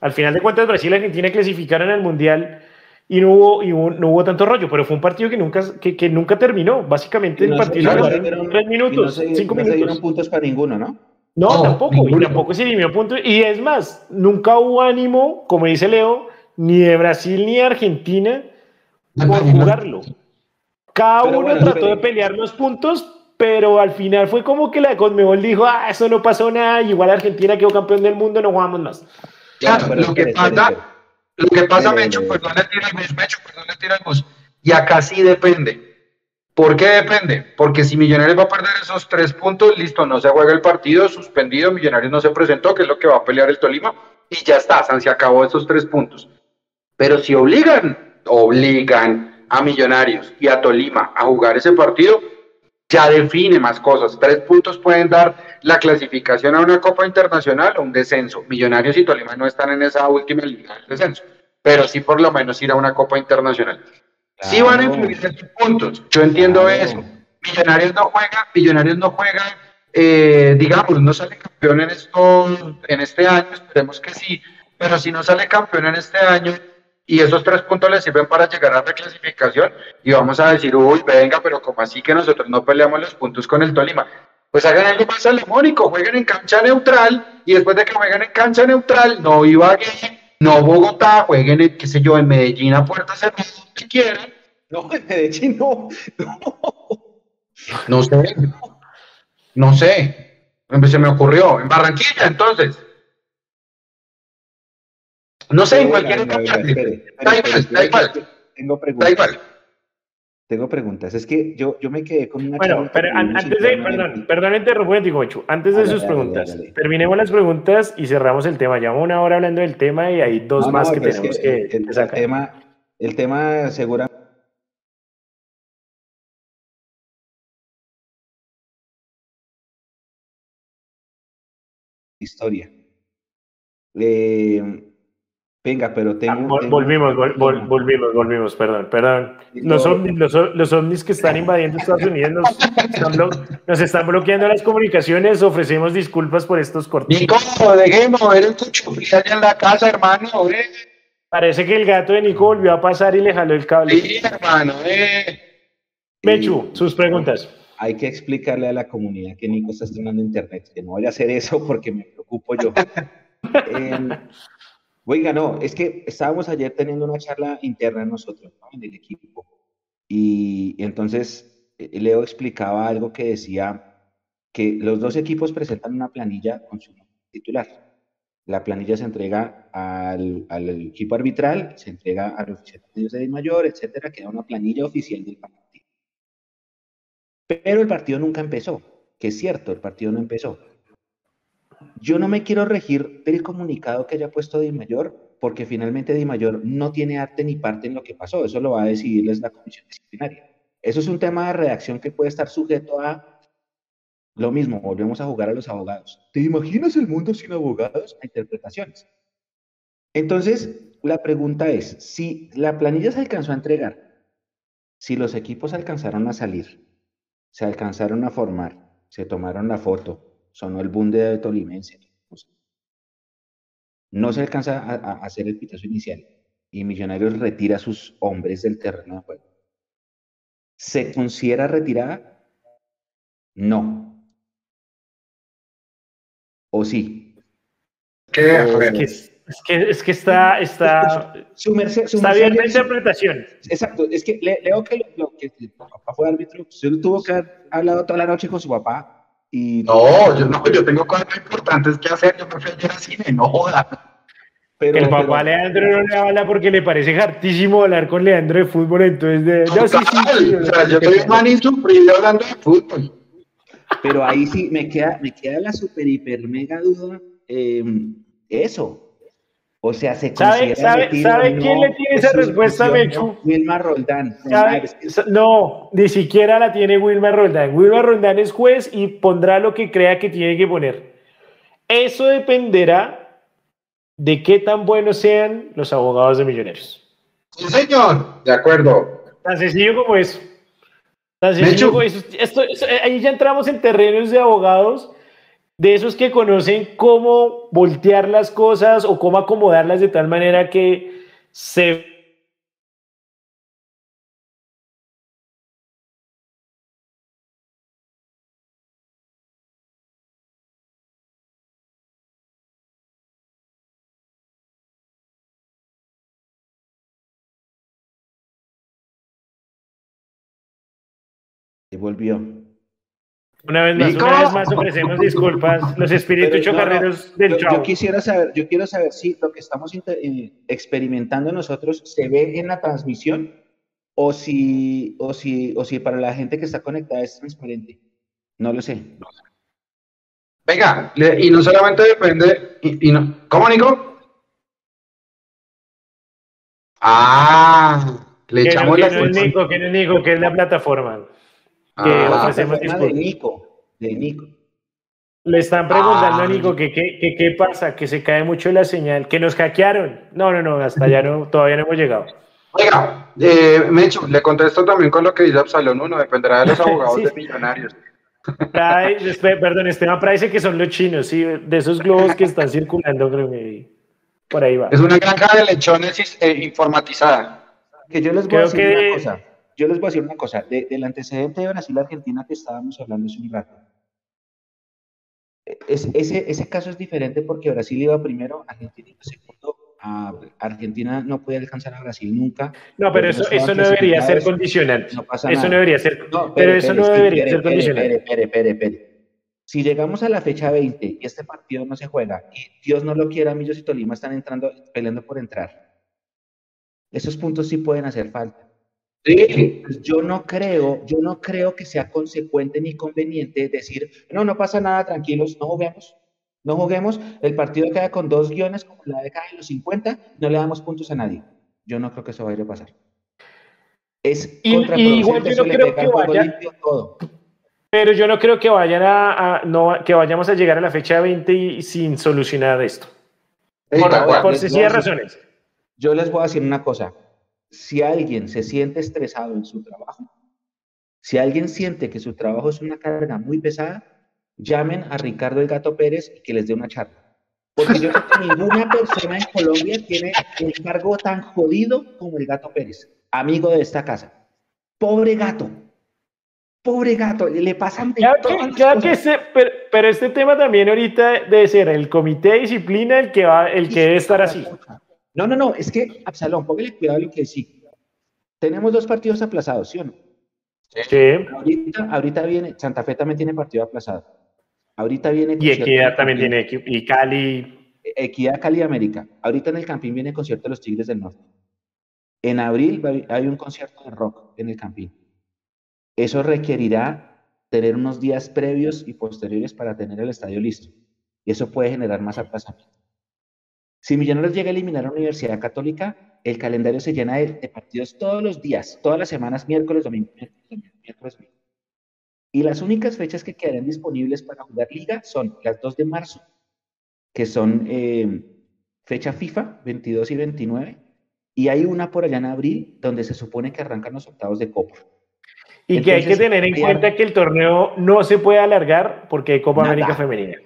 al final de cuentas, Brasil y Argentina clasificaron al Mundial y no hubo, y hubo- no hubo tanto rollo, pero fue un partido que nunca, que, que nunca terminó. Básicamente el Y no partido y no se tres y no minutos, se- cinco no se dieron minutos. puntos para ninguno, ¿no? No, No, tampoco, y ninguno. tampoco se dirimió punto. Y es más, nunca hubo ánimo, como dice Leo, ni de Brasil ni de Argentina por jugarlo. Cada Pero uno bueno, trató de pelear los puntos, pero al final fue como que la Conmebol dijo, ah, eso no pasó nada, igual Argentina quedó campeón del mundo, no jugamos más. Claro, lo que pasa, espere. Lo que pasa, Eh, Mecho, perdón, le tira el bus, Mecho, perdón, le tira el bus. Y acá sí depende. ¿Por qué depende? Porque si Millonarios va a perder esos tres puntos, listo, no se juega el partido, suspendido, Millonarios no se presentó, que es lo que va a pelear el Tolima, y ya está, San, se acabó esos tres puntos. Pero si obligan, obligan a Millonarios y a Tolima a jugar ese partido, ya define más cosas. Tres puntos pueden dar la clasificación a una Copa Internacional o un descenso. Millonarios y Tolima no están en esa última liga del descenso, pero sí por lo menos ir a una Copa Internacional. Sí van a influir esos puntos, yo entiendo Claro. eso. Millonarios no juega, Millonarios no juega, eh, digamos, no sale campeón en, estos, en este año, esperemos que sí, pero si no sale campeón en este año y esos tres puntos le sirven para llegar a la clasificación y vamos a decir, uy, venga, pero como así que nosotros no peleamos los puntos con el Tolima. Pues hagan algo más salomónico, jueguen en cancha neutral y después de que jueguen en cancha neutral, no Ibagué, no Bogotá, jueguen, en, qué sé yo, en Medellín a puerta cerrada, si quieran, No, en Medellín no. No sé. No sé. Se me ocurrió. En Barranquilla, entonces. No sé, en cualquier otra parte. Da igual, da igual, Tengo da preguntas. igual. Tengo preguntas. Es que yo, yo me quedé con una Bueno, pero an- antes de, perdón, perdón, interrumpo, digo, antes de Dale, sus dale, preguntas, dale, dale. terminemos las preguntas y cerramos el tema. Llevamos una hora hablando del tema y hay dos No, más no, que es tenemos que, el, que el sacar. tema, el tema seguramente historia. Eh, venga, pero Ah, tengo, vol- tengo- volvimos, vol- vol- volvimos, volvimos, perdón, perdón. Los ovnis, los, o- los ovnis que están invadiendo Estados Unidos nos están, blo- nos están bloqueando las comunicaciones. Ofrecemos disculpas por estos cortes. Nico, dejemos mover el cuchuflí allá en la casa, hermano. Eh. Parece que el gato de Nico volvió a pasar y le jaló el cable. Sí, hermano. Eh. Mechu, sus preguntas. hay que explicarle a la comunidad que Nico está estrenando internet, que no vaya a hacer eso porque me preocupo yo. <laughs> oiga, no, es que estábamos ayer teniendo una charla interna nosotros, ¿no? En el equipo. Y, y entonces eh, Leo explicaba algo que decía que los dos equipos presentan una planilla con su titular. La planilla se entrega al, al equipo arbitral, se entrega al oficial de medios de mayor, etcétera, queda una planilla oficial del partido. Pero el partido nunca empezó, que es cierto, el partido no empezó. Yo no me quiero regir del comunicado que haya puesto Di Mayor, porque finalmente Di Mayor no tiene arte ni parte en lo que pasó, eso lo va a decidirles la comisión disciplinaria. Eso es un tema de redacción que puede estar sujeto a lo mismo, volvemos a jugar a los abogados. ¿Te imaginas el mundo sin abogados? A interpretaciones. Entonces, la pregunta es, si la planilla se alcanzó a entregar, si los equipos alcanzaron a salir, se alcanzaron a formar, se tomaron la foto, sonó el boom de Tolimense, no sé. no se alcanza a, a hacer el pitazo inicial y Millonarios retira a sus hombres del terreno de juego. ¿Se considera retirada? No. ¿O sí? Que, a Es que, es que, es que está, está, Su merced, su está bien la interpretación. Exacto, es que le- leo que, lo, lo que su papá fue árbitro, usted tuvo que haber hablado toda la noche con su papá y no, yo no, yo tengo cosas importantes que hacer. Yo me fui ayer al cine, no joda. pero, el papá pero- Leandro no le habla porque le parece hartísimo hablar con Leandro de fútbol, entonces de, no, sí, sí, o sea, yo soy un man insufrible hablando de fútbol. Pero ahí sí me queda, me queda la super hiper mega duda. eh, eso. O sea, se ¿Sabe- considera sabe- sabe no, quién le tiene es esa respuesta, Mechu? no, Wilmar Roldán. No, ni siquiera la tiene Wilmar Roldán. Wilmar Roldán es juez y pondrá lo que crea que tiene que poner. Eso dependerá de qué tan buenos sean los abogados de Millonarios. Sí, señor. De acuerdo. Tan sencillo como eso. Tan sencillo Mechu. como eso. Esto- eso- ahí ya entramos en terrenos de abogados, de esos que conocen cómo voltear las cosas o cómo acomodarlas de tal manera que se volvió. Una vez más, una vez más ofrecemos disculpas. Los espíritus chocarreros del yo, chavo. Yo quisiera saber, yo quiero saber si lo que estamos eh, experimentando nosotros se ve en la transmisión o si, o si, o si para la gente que está conectada es transparente. No lo sé. Venga, y no solamente depende, y, no, ¿cómo Nico? Ah, le echamos que la no es Nico, que no es Nico, que es la plataforma. Que Ah, ofrecemos de. Nico, de Nico. Le están preguntando Ah. a Nico que qué pasa, que se cae mucho la señal, que nos hackearon. No, no, no, hasta allá no, <laughs> todavía no hemos llegado. Oiga, eh, Mecho, le contesto también con lo que dice Absalón, uno dependerá de los <laughs> abogados Sí. de millonarios. <laughs> Perdón, Esteban Pride dice que son los chinos, sí, de esos globos que están circulando, creo que por ahí va. Es una granja de lechones eh, informatizada. Que yo les voy Creo a decir que- una cosa. Yo les voy a decir una cosa. De- del antecedente de Brasil-Argentina que estábamos hablando hace un rato. Es- ese, ese caso es diferente porque Brasil iba primero, Argentina iba segundo. a- Argentina no puede alcanzar a Brasil nunca. No, pero eso, eso no debería ser clasificados, condicionante. No pasa Eso nada. no debería ser, No, pero eso no debería espere, ser espere, condicionante. espere. Si llegamos a la fecha 20 y este partido no se juega y Dios no lo quiera, Millos y Tolima están entrando, peleando por entrar. Esos puntos sí pueden hacer falta. Sí, Pues yo no creo, yo no creo que sea consecuente ni conveniente decir, no, no pasa nada, tranquilos, no juguemos, no juguemos, el partido queda con dos guiones como la década de los 50, no le damos puntos a nadie. Yo no creo que eso vaya a pasar. Es Y- y contraproducente, igual yo eso no le creo pega que al juego vaya- limpio, todo. Pero yo no creo que vayan a, a- no, que vayamos a llegar a la fecha 20 y, sin solucionar esto. sí, Por, por sencillas razones. Yo les voy a decir una cosa. Si alguien se siente estresado en su trabajo, si alguien siente que su trabajo es una carga muy pesada, llamen a Ricardo el Gato Pérez y que les dé una charla. Porque yo creo que <laughs> ninguna persona en Colombia tiene un cargo tan jodido como el Gato Pérez, amigo de esta casa. Pobre gato. Pobre gato, le pasan de Ya todas que, las ya cosas. que se- pero, pero este tema también ahorita debe ser el comité de disciplina el que va, el que debe estar así. No, no, no, es que, Absalón, póngale cuidado a lo que sí. Tenemos dos partidos aplazados, ¿sí o no? Sí. Ahorita, ahorita viene, Santa Fe también tiene partido aplazado. Ahorita viene. Y Equidad también tiene, equi- y Cali. Equidad Cali América. Ahorita en el Campín viene concierto de los Tigres del Norte. En abril hay un concierto de rock en el Campín. Eso requerirá tener unos días previos y posteriores para tener el estadio listo. Y eso puede generar más aplazamiento. Si Millonarios llega a eliminar a la Universidad Católica, el calendario se llena de, de partidos todos los días, todas las semanas, miércoles, domingo, miércoles, domingo, miércoles, domingo. Y las únicas fechas que quedarán disponibles para jugar liga son las 2 de marzo, que son eh, fecha FIFA, 22 y 29, y hay una por allá en abril donde se supone que arrancan los octavos de Copa. Y que hay que tener en cuenta que el torneo no se puede alargar porque hay Copa Nada. América Femenina.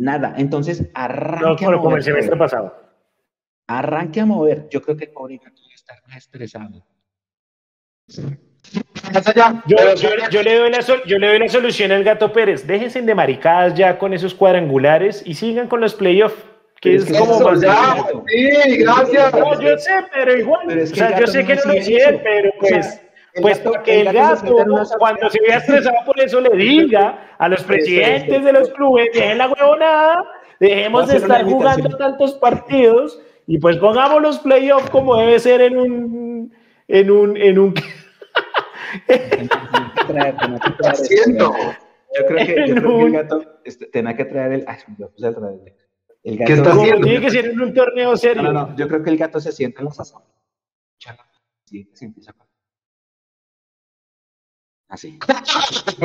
Nada, entonces No, arranque a como, como mover. el semestre pasado. Arranque a mover. Yo creo que el pobre gato debe estar más estresado. Yo, yo, yo le doy la sol- yo le doy la solución al Gato Pérez. Déjense de maricadas ya con esos cuadrangulares y sigan con los playoffs, que es, es que como Eso, más ya, sí, gracias. No, yo sé, pero igual. Pero es o que sea, yo sé no que no lo eso. pero O sea, pues, el pues gato- para que el gato cuando se vea estresado por eso, le diga a los presidentes de los clubes, dejen la huevonada, dejemos a de estar jugando tantos partidos y pues pongamos los playoffs como debe ser en un, en un, en un. <laughs> Siento. Yo creo que, yo creo que el En gato este, tenía que traer el. Ay, me puse a traer el gato. ¿Qué está haciendo? tiene que ser en un torneo serio. No, no, no. Yo creo que el gato se sienta en los asambleas. Sí, se empieza con- Así.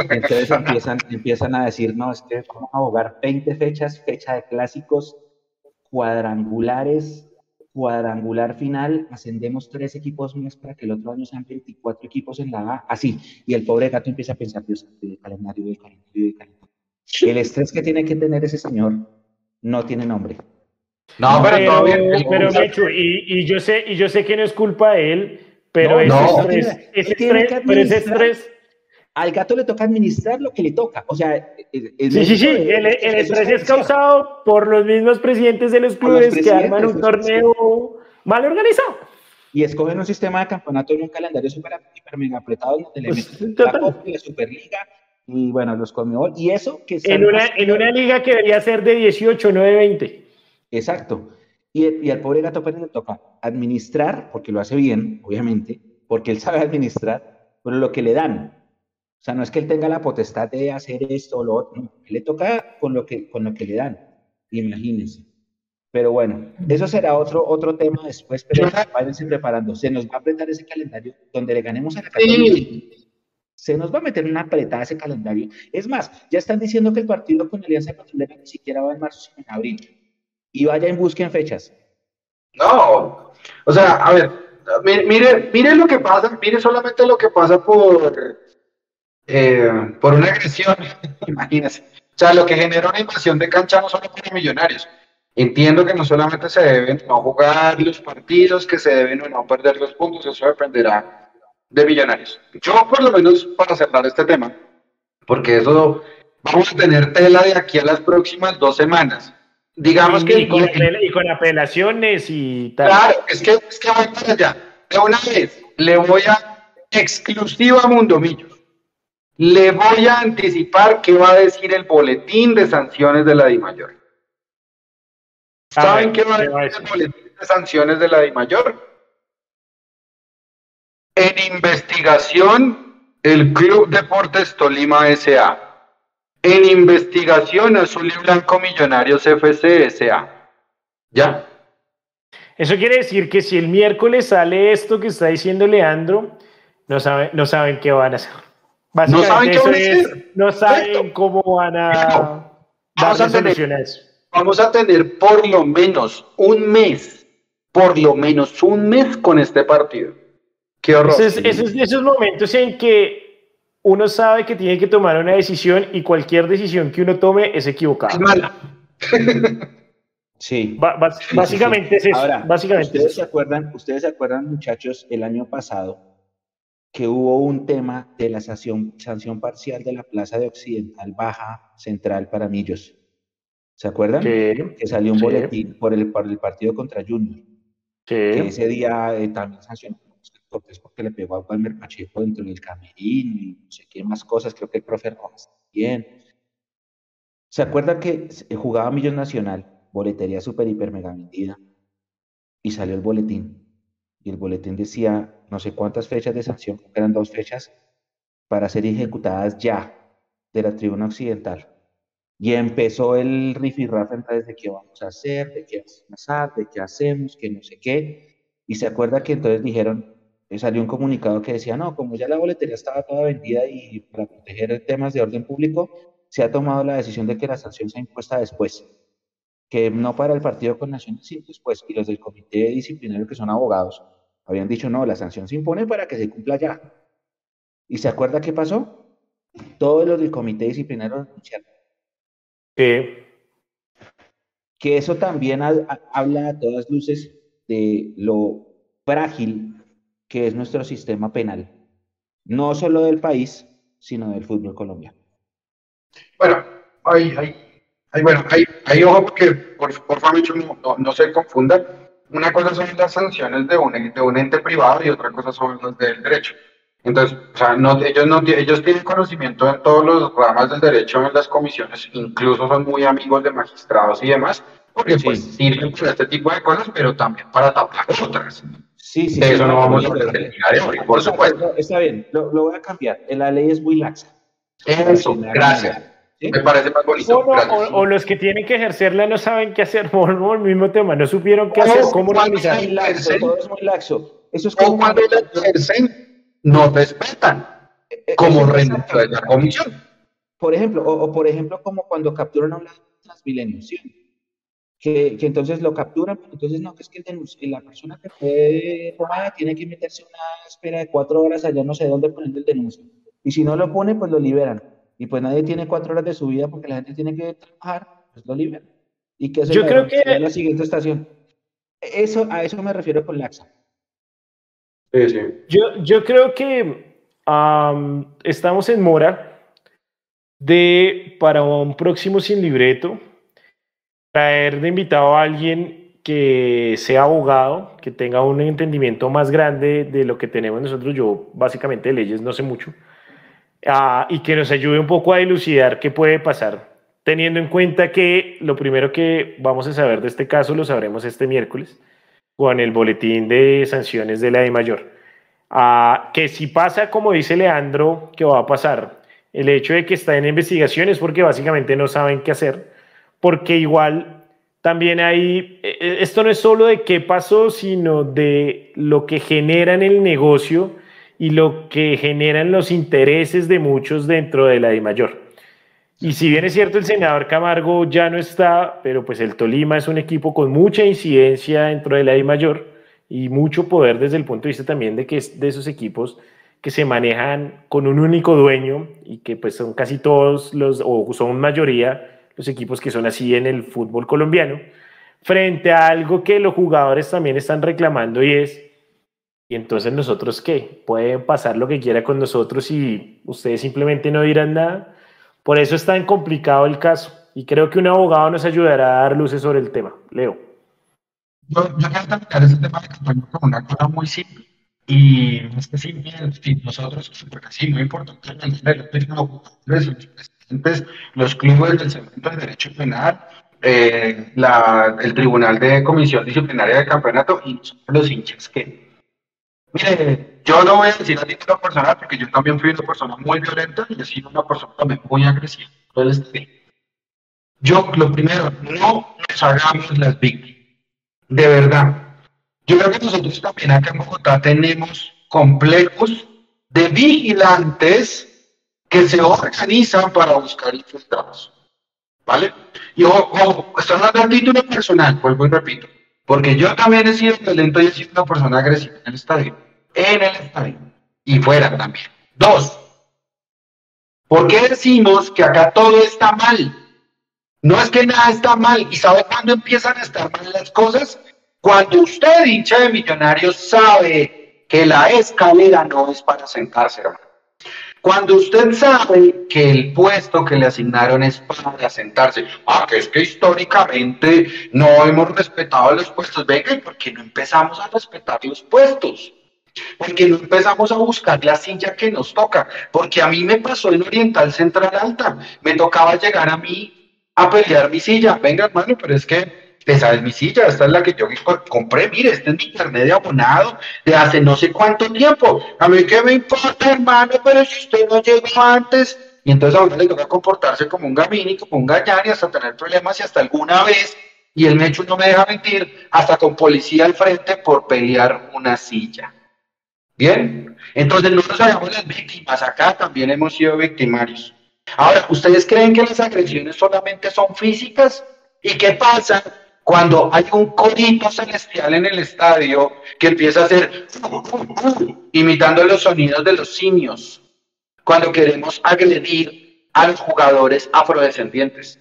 Entonces empiezan, empiezan a decir, no, es que vamos a jugar 20 fechas, fecha de clásicos, cuadrangulares, cuadrangular final, ascendemos tres equipos más para que el otro año sean 24 equipos en la A, así. Y el pobre gato empieza a pensar, Dios, el calendario, el calendario, el calendario. El estrés que tiene que tener ese señor no tiene nombre. No, pero, todo bien. Pero, pero, Mechu, y, y yo sé, y yo sé que no es culpa de él, pero No, ese no. estrés, Él ese tiene estrés, pero ese estrés, Al gato le toca administrar lo que le toca. O sea, el, el sí, sí, sí, de- el, el es estrés es causado por los mismos presidentes de los clubes que arman un torneo mal organizado. y escogen un sistema de campeonato y un calendario súper hiper mega apretado donde le Pues, meten la Copa y la Superliga y bueno, los Conmebol y eso que En una, en una liga que debería ser de 18, no de 20. Exacto. Y, y al pobre Gato Pérez le toca administrar, porque lo hace bien, obviamente, porque él sabe administrar, pero lo que le dan. O sea, no es que él tenga la potestad de hacer esto o lo otro, no, él le toca con lo que, con lo que le dan. Imagínense. Pero bueno, eso será otro, otro tema después, pero váyanse preparando. Se nos va a apretar ese calendario donde le ganemos a la Católica. Se nos va a meter una apretada ese calendario. Es más, ya están diciendo que el partido con Alianza Petrolera ni siquiera va en marzo, sino en abril. Y vayan, busquen fechas. No, o sea, a ver, mire, mire lo que pasa, mire solamente lo que pasa por, eh, por una agresión, <laughs> imagínese. O sea, lo que genera una invasión de cancha no solo para millonarios. Entiendo que no solamente se deben no jugar los partidos, que se deben o no perder los puntos, eso dependerá de millonarios. Yo, por lo menos, para cerrar este tema, porque eso vamos a tener tela de aquí a las próximas dos semanas. Digamos que y, con, y con apelaciones y tal. Claro, es que, es que voy para allá. De una vez, le voy a exclusiva a Mundomillos. Le voy a anticipar qué va a decir el boletín de sanciones de la DIMAYOR. ¿Saben qué va a ¿qué va a decir el boletín de sanciones de la DIMAYOR? En investigación, el Club Deportes Tolima S.A. En investigación, Azul y Blanco Millonarios FC S.A. ¿Ya? Eso quiere decir que si el miércoles sale esto que está diciendo Leandro, no saben, no saben qué van a hacer. Básicamente saben qué van a hacer. no saben cómo van a Vamos a tener-. Vamos a tener por lo menos un mes, por lo menos un mes con este partido. Qué horror. Esos, esos, esos momentos en que uno sabe que tiene que tomar una decisión y cualquier decisión que uno tome es equivocada. Es mala. <laughs> Sí. Ba- bas- Sí, sí, básicamente sí. es eso. Ahora, básicamente es ¿ustedes eso. se acuerdan, ustedes se acuerdan, muchachos, el año pasado que hubo un tema de la sanción, sanción parcial de la Plaza de Occidental Baja Central para Millos. ¿Se acuerdan? Sí, Que salió un Sí. boletín por el, por el partido contra Junior. Que sí. ese día eh, también sancionó Cortés porque le pegó a Walmer Pacheco dentro del camerino y no sé qué más cosas. Creo que el profe Rojas también. ¿Se acuerdan que eh, jugaba Millos Nacional, boletería super, hiper, mega vendida? Y salió el boletín. Y el boletín decía no sé cuántas fechas de sanción, eran dos fechas, para ser ejecutadas ya de la tribuna occidental. Y empezó el rifirrafe entonces de qué vamos a hacer, de qué vamos a pasar, de qué hacemos, que no sé qué. Y se acuerda que entonces dijeron, eh, salió un comunicado que decía, no, como ya la boletería estaba toda vendida y para proteger temas de orden público, se ha tomado la decisión de que la sanción sea impuesta después. Que no para el partido con Naciones, sino después. Y los del comité disciplinario, que son abogados, habían dicho, no, la sanción se impone para que se cumpla ya. ¿Y se acuerda qué pasó? Todos los del comité disciplinario Sí. que eso también ha- ha- habla a todas luces de lo frágil que es nuestro sistema penal, no solo del país, sino del fútbol colombiano. Bueno, ahí, ahí, ahí, bueno, ahí, ahí ojo porque por, por favor no, no, no se confunda. Una cosa son las sanciones de un, de un ente privado y otra cosa son las del derecho. Entonces, o sea, no, ellos, no, ellos tienen conocimiento en todos los ramas del derecho, en las comisiones, incluso son muy amigos de magistrados y demás, porque Sí. pues sirven para este tipo de cosas, pero también para tapar otras. Sí, sí, De sí, eso no vamos a hablar hoy, por supuesto. Está bien, lo, lo voy a cambiar. La ley es muy laxa. Eso, gracias. Me parece más bonito. O, no, gracias. o- o los que tienen que ejercerla no saben qué hacer, <laughs> volvemos al mismo tema, no supieron qué hacer, O cómo organizar. todo es muy laxo. Eso es como cuando la ejercen, no respetan Eh, como eso es renunció de la comisión. Por ejemplo, o, o por ejemplo, como cuando capturan a un transmilenio, ¿sí? Que, que entonces lo capturan, pero entonces no, que es que el la persona que fue tomada tiene que meterse una espera de cuatro horas allá no sé dónde poniendo el denuncio. Y si no lo pone, pues lo liberan. Y pues nadie tiene cuatro horas de su vida porque la gente tiene que trabajar, pues lo liberan. Y que eso Yo es creo la, que- será la siguiente estación. Eso, a eso me refiero con laxa. Sí, sí. Yo, yo creo que am, estamos en mora de, para un próximo sin libreto, traer de invitado a alguien que sea abogado, que tenga un entendimiento más grande de lo que tenemos nosotros. Yo básicamente de leyes no sé mucho. Ah, y que nos ayude un poco a dilucidar qué puede pasar, teniendo en cuenta que lo primero que vamos a saber de este caso lo sabremos este miércoles con el boletín de sanciones de la de mayor. Ah, que si pasa como dice Leandro, que va a pasar, el hecho de que está en investigación es porque básicamente no saben qué hacer, porque igual también hay, e, e, esto no es solo de qué pasó, sino de lo que genera en el negocio y lo que generan los intereses de muchos dentro de la de mayor. Y si bien es cierto, el senador Camargo ya no está, pero pues el Tolima es un equipo con mucha incidencia dentro de la de mayor y mucho poder desde el punto de vista también de que es de esos equipos que se manejan con un único dueño y que pues son casi todos los, o son mayoría los equipos que son así en el fútbol colombiano, frente a algo que los jugadores también están reclamando y es, ¿y entonces nosotros qué? Pueden pasar lo que quiera con nosotros y ustedes simplemente no dirán nada. Por eso es tan complicado el caso y creo que un abogado nos ayudará a dar luces sobre el tema. Leo. Yo, yo quiero terminar ese tema de campaña con una cosa muy simple. Y es que sí, nosotros, porque sí, muy importante, entonces, los clubes del Centro de Derecho Penal, eh, la, el Tribunal de Comisión Disciplinaria de Campeonato y los hinchas que. Mire, yo no voy a decir a título personal porque yo también fui una persona muy violenta y he sido una persona también muy agresiva. yo, lo primero, no nos hagamos las víctimas. De verdad. Yo creo que nosotros también acá en Bogotá tenemos complejos de vigilantes que se organizan para buscar infiltrados. ¿Vale? Y ojo, esto no es a título personal, vuelvo y repito, porque yo también he sido violento y he sido una persona agresiva en el estadio, en el estadio y fuera también. Dos, ¿por qué decimos que acá todo está mal? No es que nada está mal. ¿Y sabe cuándo empiezan a estar mal las cosas? Cuando usted, hincha de millonarios, sabe que la escalera no es para sentarse, hermano. Cuando usted sabe que el puesto que le asignaron es para sentarse, ah, que es que históricamente no hemos respetado los puestos, venga, ¿y por qué no empezamos a respetar los puestos? Porque no empezamos a buscar la silla que nos toca. Porque a mí me pasó en Oriental Central Alta. Me tocaba llegar a mí a pelear mi silla. Venga, hermano, pero es que esa es mi silla, esta es la que yo compré, mire, este es mi internet de abonado de hace no sé cuánto tiempo. A mí qué me importa, hermano, pero si usted no llegó antes. Y entonces a uno le toca comportarse como un gamini, como un gañán y hasta tener problemas y hasta alguna vez, y el Mecho no me deja mentir, hasta con policía al frente por pelear una silla. Bien, entonces no nos hagamos las víctimas, acá también hemos sido victimarios. Ahora, ¿ustedes creen que las agresiones solamente son físicas? ¿Y qué pasa cuando hay un corito celestial en el estadio que empieza a hacer imitando los sonidos de los simios, cuando queremos agredir a los jugadores afrodescendientes.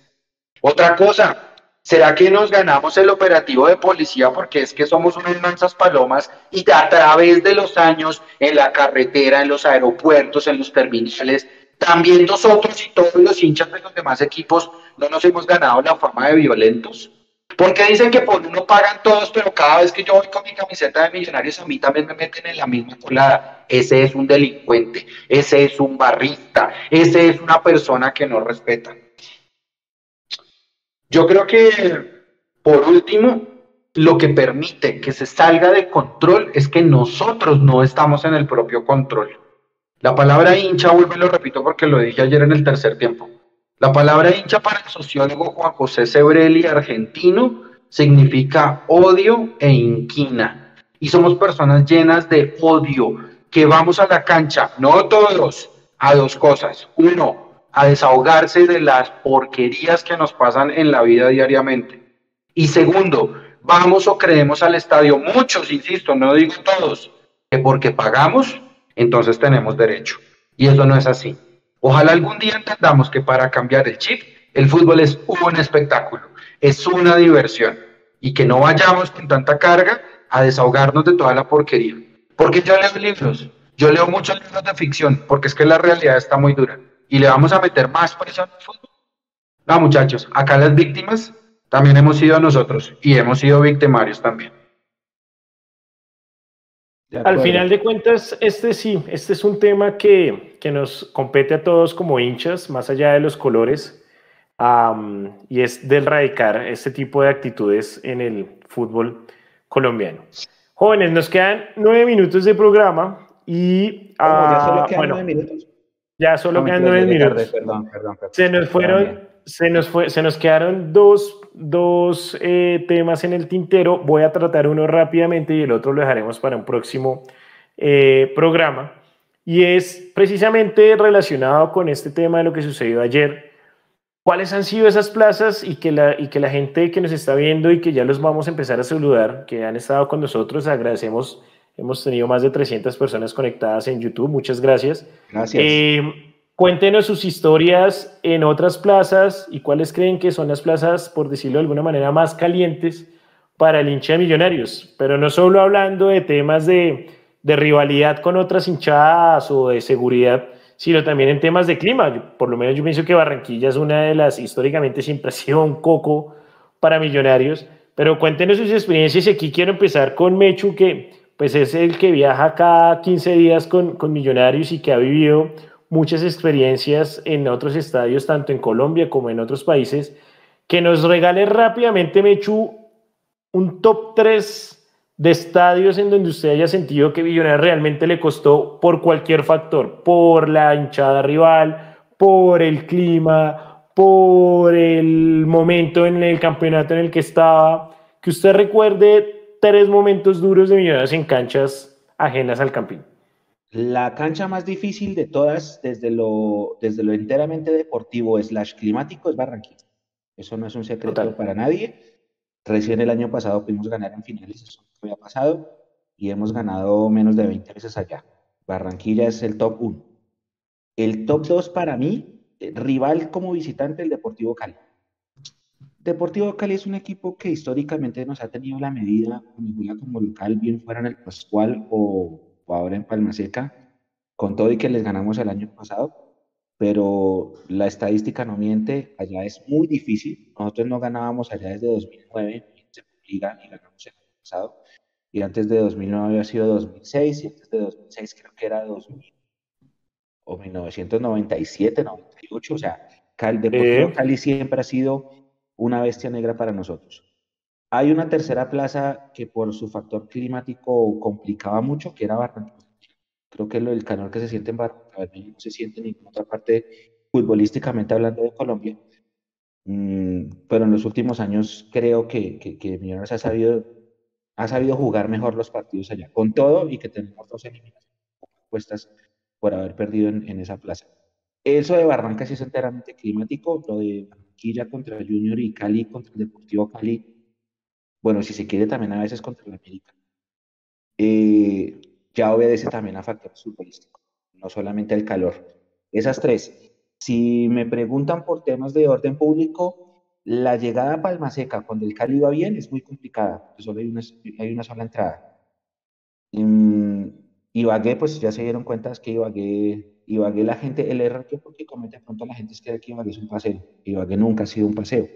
Otra cosa, ¿será que nos ganamos el operativo de policía porque es que somos unas mansas palomas y a través de los años en la carretera, en los aeropuertos, en los terminales, también nosotros y todos los hinchas de los demás equipos no nos hemos ganado la fama de violentos? Porque dicen que por uno pagan todos, pero cada vez que yo voy con mi camiseta de millonarios, a mí también me meten en la misma colada. Ese es un delincuente, ese es un barrista, ese es una persona que no respeta. Yo creo que, por último, lo que permite que se salga de control es que nosotros no estamos en el propio control. La palabra hincha, vuelvo y lo repito porque lo dije ayer en el tercer tiempo. La palabra hincha para el sociólogo Juan José Sebrelli, argentino, significa odio e inquina. Y somos personas llenas de odio, que vamos a la cancha, no todos, a dos cosas. Uno, a desahogarse de las porquerías que nos pasan en la vida diariamente. Y segundo, vamos o creemos al estadio, muchos, insisto, no digo todos, que porque pagamos, entonces tenemos derecho. Y eso no es así. Ojalá algún día entendamos que para cambiar el chip, el fútbol es un espectáculo, es una diversión y que no vayamos con tanta carga a desahogarnos de toda la porquería. Porque yo leo libros, yo leo muchos libros de ficción, porque es que la realidad está muy dura y le vamos a meter más presión al fútbol. No, muchachos, acá las víctimas También hemos sido nosotros y hemos sido victimarios también. Al final de cuentas, este sí, este es un tema que, que nos compete a todos como hinchas, más allá de los colores, y es del radicar este tipo de actitudes en el fútbol colombiano. Jóvenes, nos quedan nueve minutos de programa y... ya solo ah, quedan nueve minutos. Ya solo quedan nueve minutos. perdón, perdón, perdón, Se nos fueron, se nos, fue, se nos quedaron dos, dos eh, temas en el tintero. Voy a tratar uno rápidamente y el otro lo dejaremos para un próximo eh, programa. Y es precisamente relacionado con este tema de lo que sucedió ayer. ¿Cuáles han sido esas plazas y que, la, y que la gente que nos está viendo y que ya los vamos a empezar a saludar, que han estado con nosotros, agradecemos Hemos tenido más de 300 personas conectadas en YouTube. Muchas gracias. Gracias. Eh, cuéntenos sus historias en otras plazas y cuáles creen que son las plazas, por decirlo de alguna manera, más calientes para el hincha de Millonarios. Pero no solo hablando de temas de, de rivalidad con otras hinchadas o de seguridad, sino también en temas de clima. Por lo menos yo pienso que Barranquilla es una de las, históricamente siempre ha sido un coco para Millonarios. Pero cuéntenos sus experiencias y aquí quiero empezar con Mechu, que pues es el que viaja cada 15 días con, con Millonarios y que ha vivido muchas experiencias en otros estadios, tanto en Colombia como en otros países, que nos regale rápidamente, Mechu, un top 3 de estadios en donde usted haya sentido que Millonarios realmente le costó por cualquier factor, por la hinchada rival, por el clima, por el momento en el campeonato en el que estaba, que usted recuerde tres momentos duros de Millonarios en canchas ajenas al campín. La cancha más difícil de todas, desde lo, desde lo enteramente deportivo slash climático, es Barranquilla. Eso no es un secreto para nadie. Recién el año pasado pudimos ganar en finales, eso había pasado, y hemos ganado menos de 20 veces allá. Barranquilla es el top 1. El top 2 para mí, eh, rival como visitante, el Deportivo Cali. Deportivo Cali es un equipo que históricamente nos ha tenido la medida como local, bien fuera en el Pascual o, ahora en Palma Seca, con todo y que les ganamos el año pasado, pero la estadística no miente, allá es muy difícil. Nosotros no ganábamos allá desde 2009, se Liga y ganamos el año pasado, y antes de 2009 había sido 2006, y antes de 2006 creo que era 2000, o 1997, 98, o sea, el Deportivo Cali siempre ha sido una bestia negra para nosotros. Hay una tercera plaza que por su factor climático complicaba mucho, que era Barranquilla. Creo que lo del calor que se siente en Barranquilla no se siente en ninguna otra parte futbolísticamente hablando de Colombia. Mm, pero en los últimos años creo que, que, Millonarios ha sabido, jugar mejor los partidos allá, con todo y que tenemos dos eliminaciones puestas por haber perdido en, en esa plaza. Eso de Barranca sí es enteramente climático, lo de Barranquilla contra Junior y Cali contra el Deportivo Cali. Bueno, si se quiere también a veces contra el América. Eh, ya obedece también a factores futbolísticos, no solamente al calor. Esas tres. Si me preguntan por temas de orden público, la llegada a Palma Seca cuando el Cali va bien es muy complicada, solo hay una, hay una sola entrada. Mm, Ibagué, pues ya se dieron cuenta que Ibagué Ibagué la gente, el error que porque comete pronto la gente es que aquí Ibagué es un paseo. Ibagué nunca ha sido un paseo.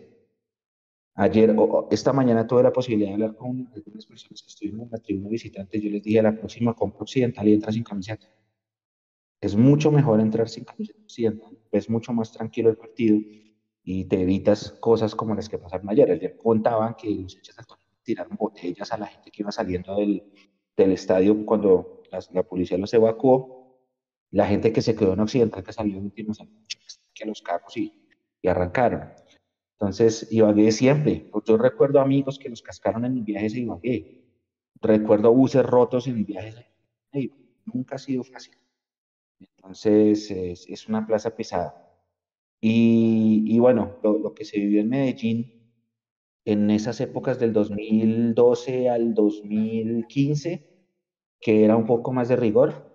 Ayer, o, esta mañana tuve la posibilidad de hablar con algunas personas que estuvieron en la tribuna visitante. Yo les dije, la próxima compra occidental y entra sin camiseta. Es mucho mejor entrar sin camiseta occidental. Es mucho más tranquilo el partido y te evitas cosas como las que pasaron ayer. Ayer contaban que los hinchas tiraron botellas a la gente que iba saliendo del, del estadio cuando la, la policía los evacuó la gente que se quedó en Occidental, que salió en últimos años, que los carros y, y arrancaron. Entonces, Ibagué siempre. Yo recuerdo amigos que los cascaron en viajes a Ibagué. Recuerdo buses rotos en viajes a. Nunca ha sido fácil. Entonces, es, una plaza pesada. Y, y bueno, lo, lo, que se vivió en Medellín en esas épocas del 2012 al 2015, que era un poco más de rigor,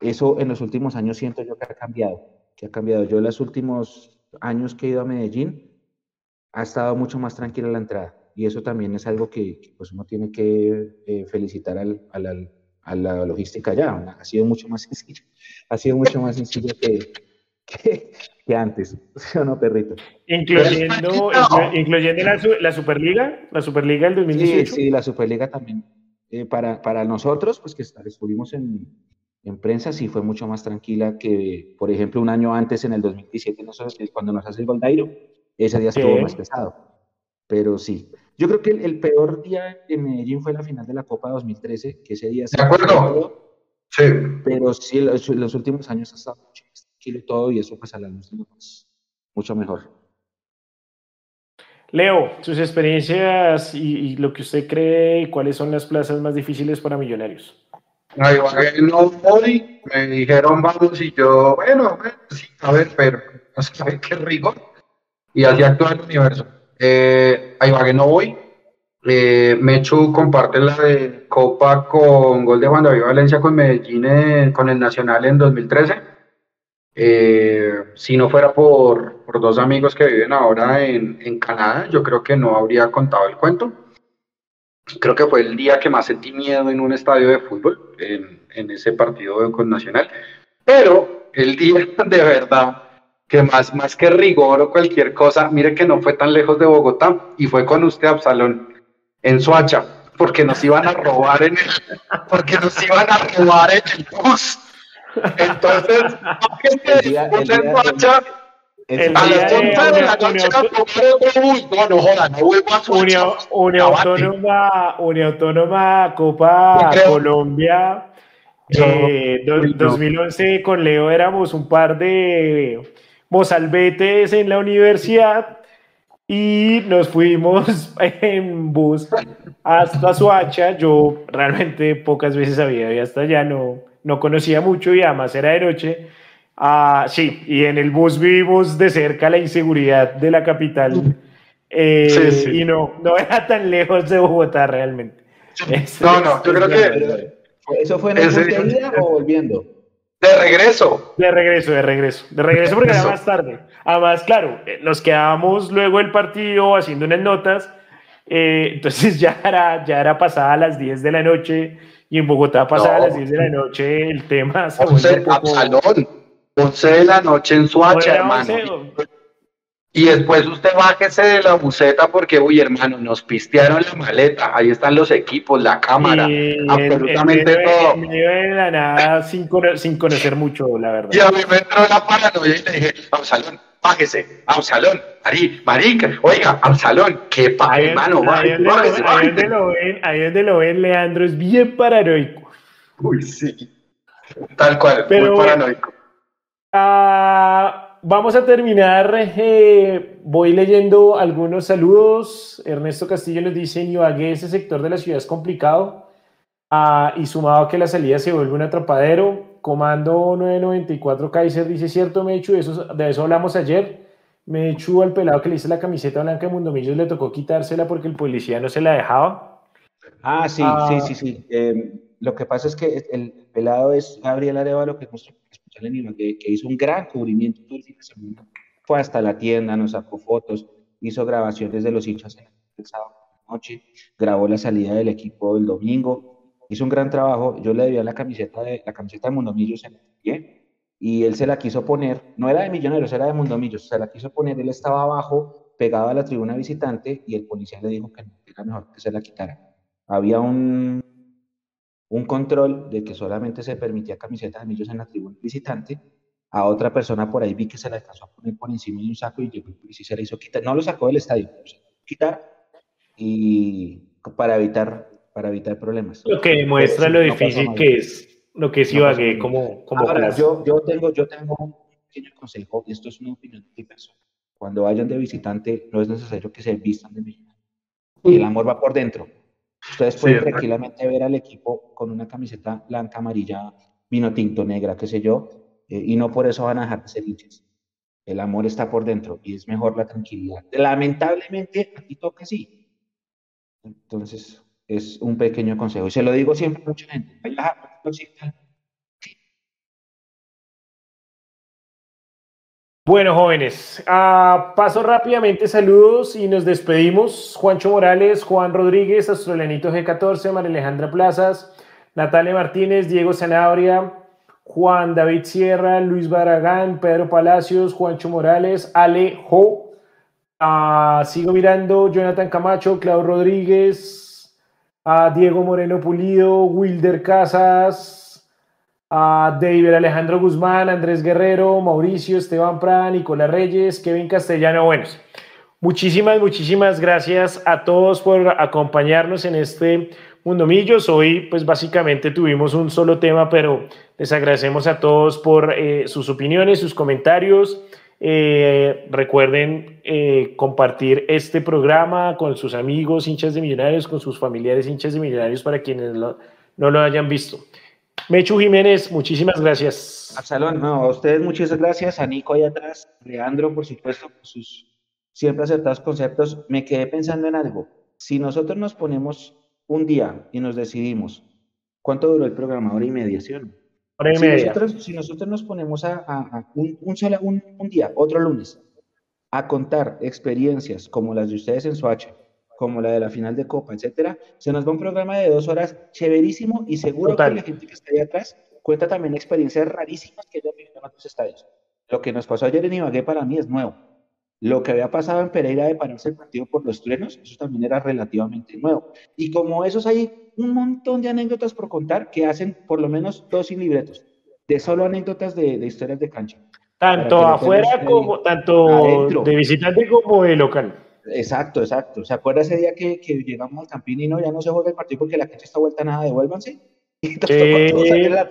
eso en los últimos años siento yo que ha cambiado, que ha cambiado. Yo en los últimos años que he ido a Medellín, ha estado mucho más tranquila la entrada. Y eso también es algo que, pues uno tiene que eh, felicitar al, al, a la logística ya. Ha sido mucho más <laughs> sencillo. Ha sido mucho más sencillo que, que antes, ¿sí o no, perrito? Incluyendo, incluyendo la, Superliga, la Superliga del 2018. Sí, sí, la Superliga también. Eh, para, para nosotros, pues que estuvimos en, en prensa, sí fue mucho más tranquila que, por ejemplo, un año antes, en el 2017, nosotros, cuando nos hace el Goldairo, ese día estuvo más pesado. Pero sí, yo creo que el, peor día en Medellín fue la final de la Copa 2013, que ese día... ¿De acuerdo? Sí. Pero sí, los, los últimos años ha estado mucho más tranquilo y todo, y eso pues a la luz de mucho mejor. Leo, sus experiencias y, lo que usted cree, cuáles son las plazas más difíciles para millonarios. No voy, me dijeron vamos y yo, bueno, sí, a ver, pero no sé qué rigor. Y así actúa el universo. Eh, a Ibagué no voy. Eh, Mechu comparte la de Copa con gol de Juan David Valencia con Medellín con el Nacional en 2013. Eh, si no fuera por, por, dos amigos que viven ahora en, en, Canadá, yo creo que no habría contado el cuento. Creo que fue el día que más sentí miedo en un estadio de fútbol, en, en ese partido con Nacional. Pero el día <laughs> de verdad que más, más que rigor o cualquier cosa, mire que no fue tan lejos de Bogotá y fue con usted, Absalón, en Suacha, porque nos iban a robar en el, porque nos iban a robar en el bus. Entonces, <laughs> el día, el día, Suacha, el a las 11 de la noche a bus. No, no joda, no vuelvo a. Unión Autónoma, Unión Autónoma, Copa Colombia. Eh, 2011 con Leo éramos un par de mozalbetes en la universidad y nos fuimos <laughs> en bus hasta Suacha. Yo realmente pocas veces había ido hasta allá, no, no conocía mucho y además era de noche. Ah, sí, y en el bus vivimos de cerca la inseguridad de la capital. Eh, y no, no era tan lejos de Bogotá realmente. no, no, yo creo que. ¿Eso fue en el bus de ida o volviendo? De regreso. De regreso, de regreso. De regreso porque era más tarde. Además, claro, eh, nos quedábamos luego el partido haciendo unas notas. Eh, entonces <laughs> ya era, ya era pasada a las 10 de la noche y en Bogotá pasada a las 10 de la noche el tema se 11, un poco... 11 de la noche en Suacha, hermano. Y después usted bájese de la buceta porque, uy, hermano, nos pistearon la maleta. Ahí están los equipos, la cámara, absolutamente todo. Me de la nada sin, sin, conocer mucho, la verdad. Y a mí me entró la paranoia y le dije, salón, bájese, salón, Marí, marica, oiga, salón, qué pa, hermano, ahí, ahí, donde lo ven, ahí donde lo ven, Leandro es bien paranoico. Uy, sí. Tal cual, muy paranoico. Ah vamos a terminar. Eh, voy leyendo algunos saludos. Ernesto Castillo nos dice: Ibagué, ese sector de la ciudad es complicado. Ah, y sumado a que la salida se vuelve un atrapadero. Comando 994 Kaiser dice: Cierto, Mechu, de eso, de eso hablamos ayer. Mechu al pelado que le hice la camiseta blanca de Mundomillos le tocó quitársela porque el policía no se la dejaba. Ah, sí, sí, ah. sí, sí. Em, lo que pasa es que el pelado es Gabriel Arevalo, que es nuestro que, hizo un gran cubrimiento todo el fin de semana. Fue hasta la tienda, nos sacó fotos, hizo grabaciones de los hinchas el sábado noche, grabó la salida del equipo el domingo, hizo un gran trabajo. Yo le debía la camiseta de la camiseta de Mundomillos en pie y él se la quiso poner, no era de Millonarios, era de Mundomillos, se la quiso poner, él estaba abajo, pegado a la tribuna visitante y el policía le dijo que era mejor que se la quitara. Había un un control de que solamente se permitía camiseta de millos en la tribuna visitante. A otra persona por ahí vi que se la alcanzó a poner por encima de un saco y llegó y se la hizo quitar. No lo sacó del estadio, lo sacó quitar y para evitar, para evitar problemas. Lo que demuestra lo difícil que es lo que es Ibagué como, como yo, yo, tengo, yo tengo un pequeño consejo, y esto es una opinión de mi persona. Cuando vayan de visitante, no es necesario que se vistan de millonario. El amor va por dentro Ustedes pueden tranquilamente ver al equipo con una camiseta blanca, amarilla, vino tinto, negra, qué sé yo, eh, y no por eso van a dejar de ser hinchas. El amor está por dentro y es mejor la tranquilidad. Lamentablemente, aquí toca así. Entonces, es un pequeño consejo. Y se lo digo siempre a mucha gente. Bueno, jóvenes, paso rápidamente saludos y nos despedimos. Juancho Morales, Juan Rodríguez, Australianito G14, María Alejandra Plazas, Natalia Martínez, Diego Zanabria, Juan David Sierra, Luis Baragán, Pedro Palacios, Juancho Morales, Alejo. Ah, sigo mirando Jonathan Camacho, Claudio Rodríguez, Diego Moreno Pulido, Wilder Casas, a David Alejandro Guzmán, Andrés Guerrero, Mauricio, Esteban Prada, Nicolás Reyes, Kevin Castellano. Buenos. Muchísimas, muchísimas gracias a todos por acompañarnos en este Mundo Millos. Hoy, pues básicamente tuvimos un solo tema, pero les agradecemos a todos por eh, sus opiniones, sus comentarios. Eh, recuerden eh, compartir este programa con sus amigos hinchas de millonarios, con sus familiares hinchas de millonarios para quienes no lo hayan visto. Mechu Jiménez, muchísimas gracias. Absalón, no, a ustedes muchas gracias, a Nico ahí atrás, Leandro, por supuesto, por sus siempre acertados conceptos, me quedé pensando en algo. Si nosotros nos ponemos un día y nos decidimos, ¿cuánto duró el programa? Hora y media, ¿sí Hora y si media. Nosotros, si nosotros nos ponemos a, un, un, solo, un, día, otro lunes, a contar experiencias como las de ustedes en Soacha, como la de la final de Copa, etcétera, se nos va un programa de dos horas chéverísimo y seguro que la gente que está ahí atrás cuenta también experiencias rarísimas que ellos vivido en otros estadios. Lo que nos pasó ayer en Ibagué para mí es nuevo. Lo que había pasado en Pereira de pararse el partido por los truenos, eso también era relativamente nuevo. Y como esos hay un montón de anécdotas por contar que hacen por lo menos dos sin libretos, de solo anécdotas de, historias de cancha. Tanto afuera como, tanto de visitante como de local. Exacto, exacto. ¿Se acuerda ese día que, llegamos al Campín y no, ya no se juega el partido porque la cancha está vuelta nada, devuélvanse? <laughs> Y la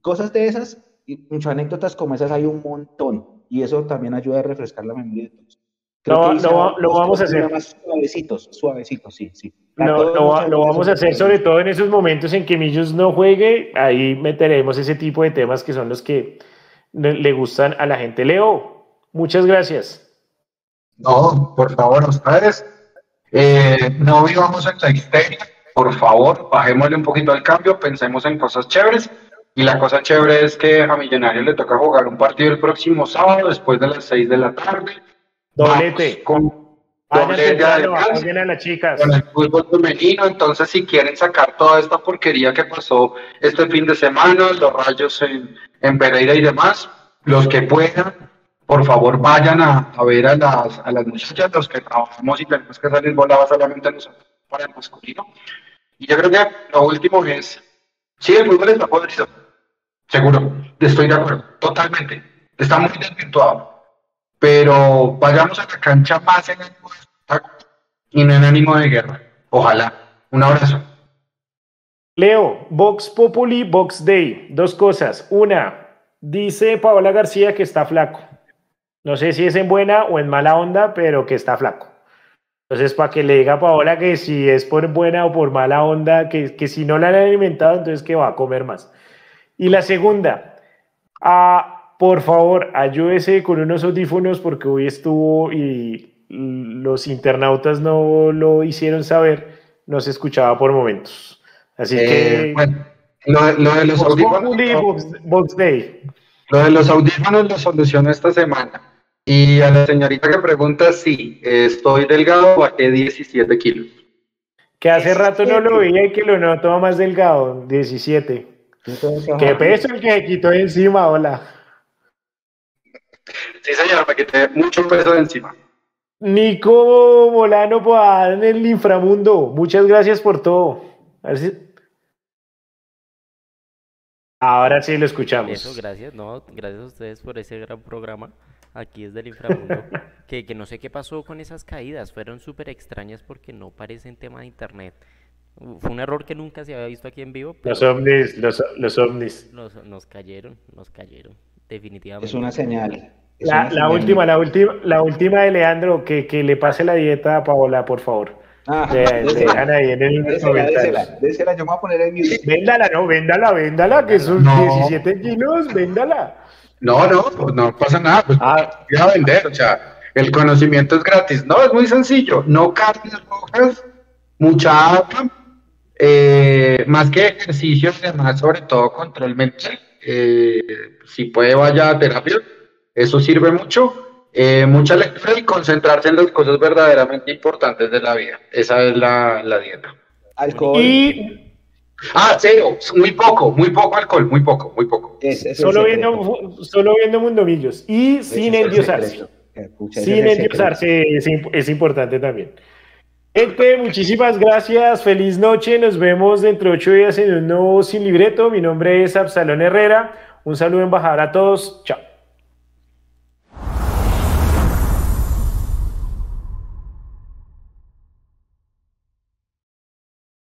Cosas de esas, y muchas anécdotas como esas hay un montón y eso también ayuda a refrescar la memoria de todos. lo, vamos a hacer. Más suavecitos, suavecitos, sí, sí. lo, vamos a hacer sobre todo en esos momentos en que Millos no juegue, ahí meteremos ese tipo de temas que son los que le gustan a la gente. Leo, muchas gracias. No, por favor, ustedes. Eh, no vivamos en la histeria, por favor, bajémosle un poquito al cambio, pensemos en cosas chéveres y la cosa chévere es que a Millonarios le toca jugar un partido el próximo sábado después de las 6 de la tarde. Doblete. Con doblete a las chicas. Con el fútbol femenino. Entonces, si quieren sacar toda esta porquería que pasó este fin de semana, los rayos en, en Pereira y demás, los que puedan, por favor vayan a, ver a las, a las muchachas, los que trabajamos y tenemos que salir voladas solamente nosotros para el masculino. Y yo creo que lo último es, sí, el fútbol está podrido, Seguro, estoy de acuerdo, totalmente. Está muy desvirtuado. Pero vayamos a la cancha más en de y no en ánimo de guerra. Ojalá. Un abrazo. Leo, Vox Populi, Vox Day. Dos cosas. Una, dice Paola García que está flaco. No sé si es en buena o en mala onda, pero que está flaco. Entonces, para que le diga a Paola que si es por buena o por mala onda, que, que si no la han alimentado, entonces que va a comer más. Y la segunda, ah, por favor, ayúdese con unos audífonos porque hoy estuvo y los internautas no lo hicieron saber, no se escuchaba por momentos. Así que... Eh, bueno, lo, de los audífonos... Lo de los audífonos lo soluciono esta semana. Y a la señorita que pregunta, sí, estoy delgado, bajé 17 kilos. Que hace rato no lo veía y que lo noto más delgado, 17. ¿Qué peso el que se quitó encima, hola? Sí, señor, me quité mucho peso de encima. Nico Molano en el inframundo. Muchas gracias por todo. Ahora sí lo escuchamos. Eso, gracias, no, gracias a ustedes por ese gran programa. Aquí es del inframundo. que, que no sé qué pasó con esas caídas. Fueron súper extrañas porque no parecen tema de internet. Fue un error que nunca se había visto aquí en vivo. los ovnis, los, los ovnis. Nos, cayeron, nos cayeron, definitivamente. Es una señal. la, última, la última, la última de Leandro, que, que le pase la dieta a Paola, por favor. Ah, dejan ahí en el désela, désela, yo me voy a poner el mute. Véndala, no, véndala, véndala, que son 17 kilos, véndala. No, no, pues no pasa nada, pues ah. voy a vender, o sea, el conocimiento es gratis. No, es muy sencillo, no carnes rojas, mucha agua, eh, más que ejercicio, además, sobre todo control mental. Eh, si puede, vaya a terapia. Eso sirve mucho. Eh, mucha lectura y concentrarse en las cosas verdaderamente importantes de la vida. Esa es la, la dieta. Alcohol. Y Ah, cero, muy poco, muy poco alcohol, muy poco, muy poco. solo, viendo, solo viendo Mundomillos y sin endiosarse. Sin endiosarse es, es importante también. Gente, muchísimas gracias. Feliz noche. Nos vemos dentro de ocho días en un nuevo Sin Libreto. Mi nombre es Absalón Herrera. Un saludo, embajador, a todos. Chao.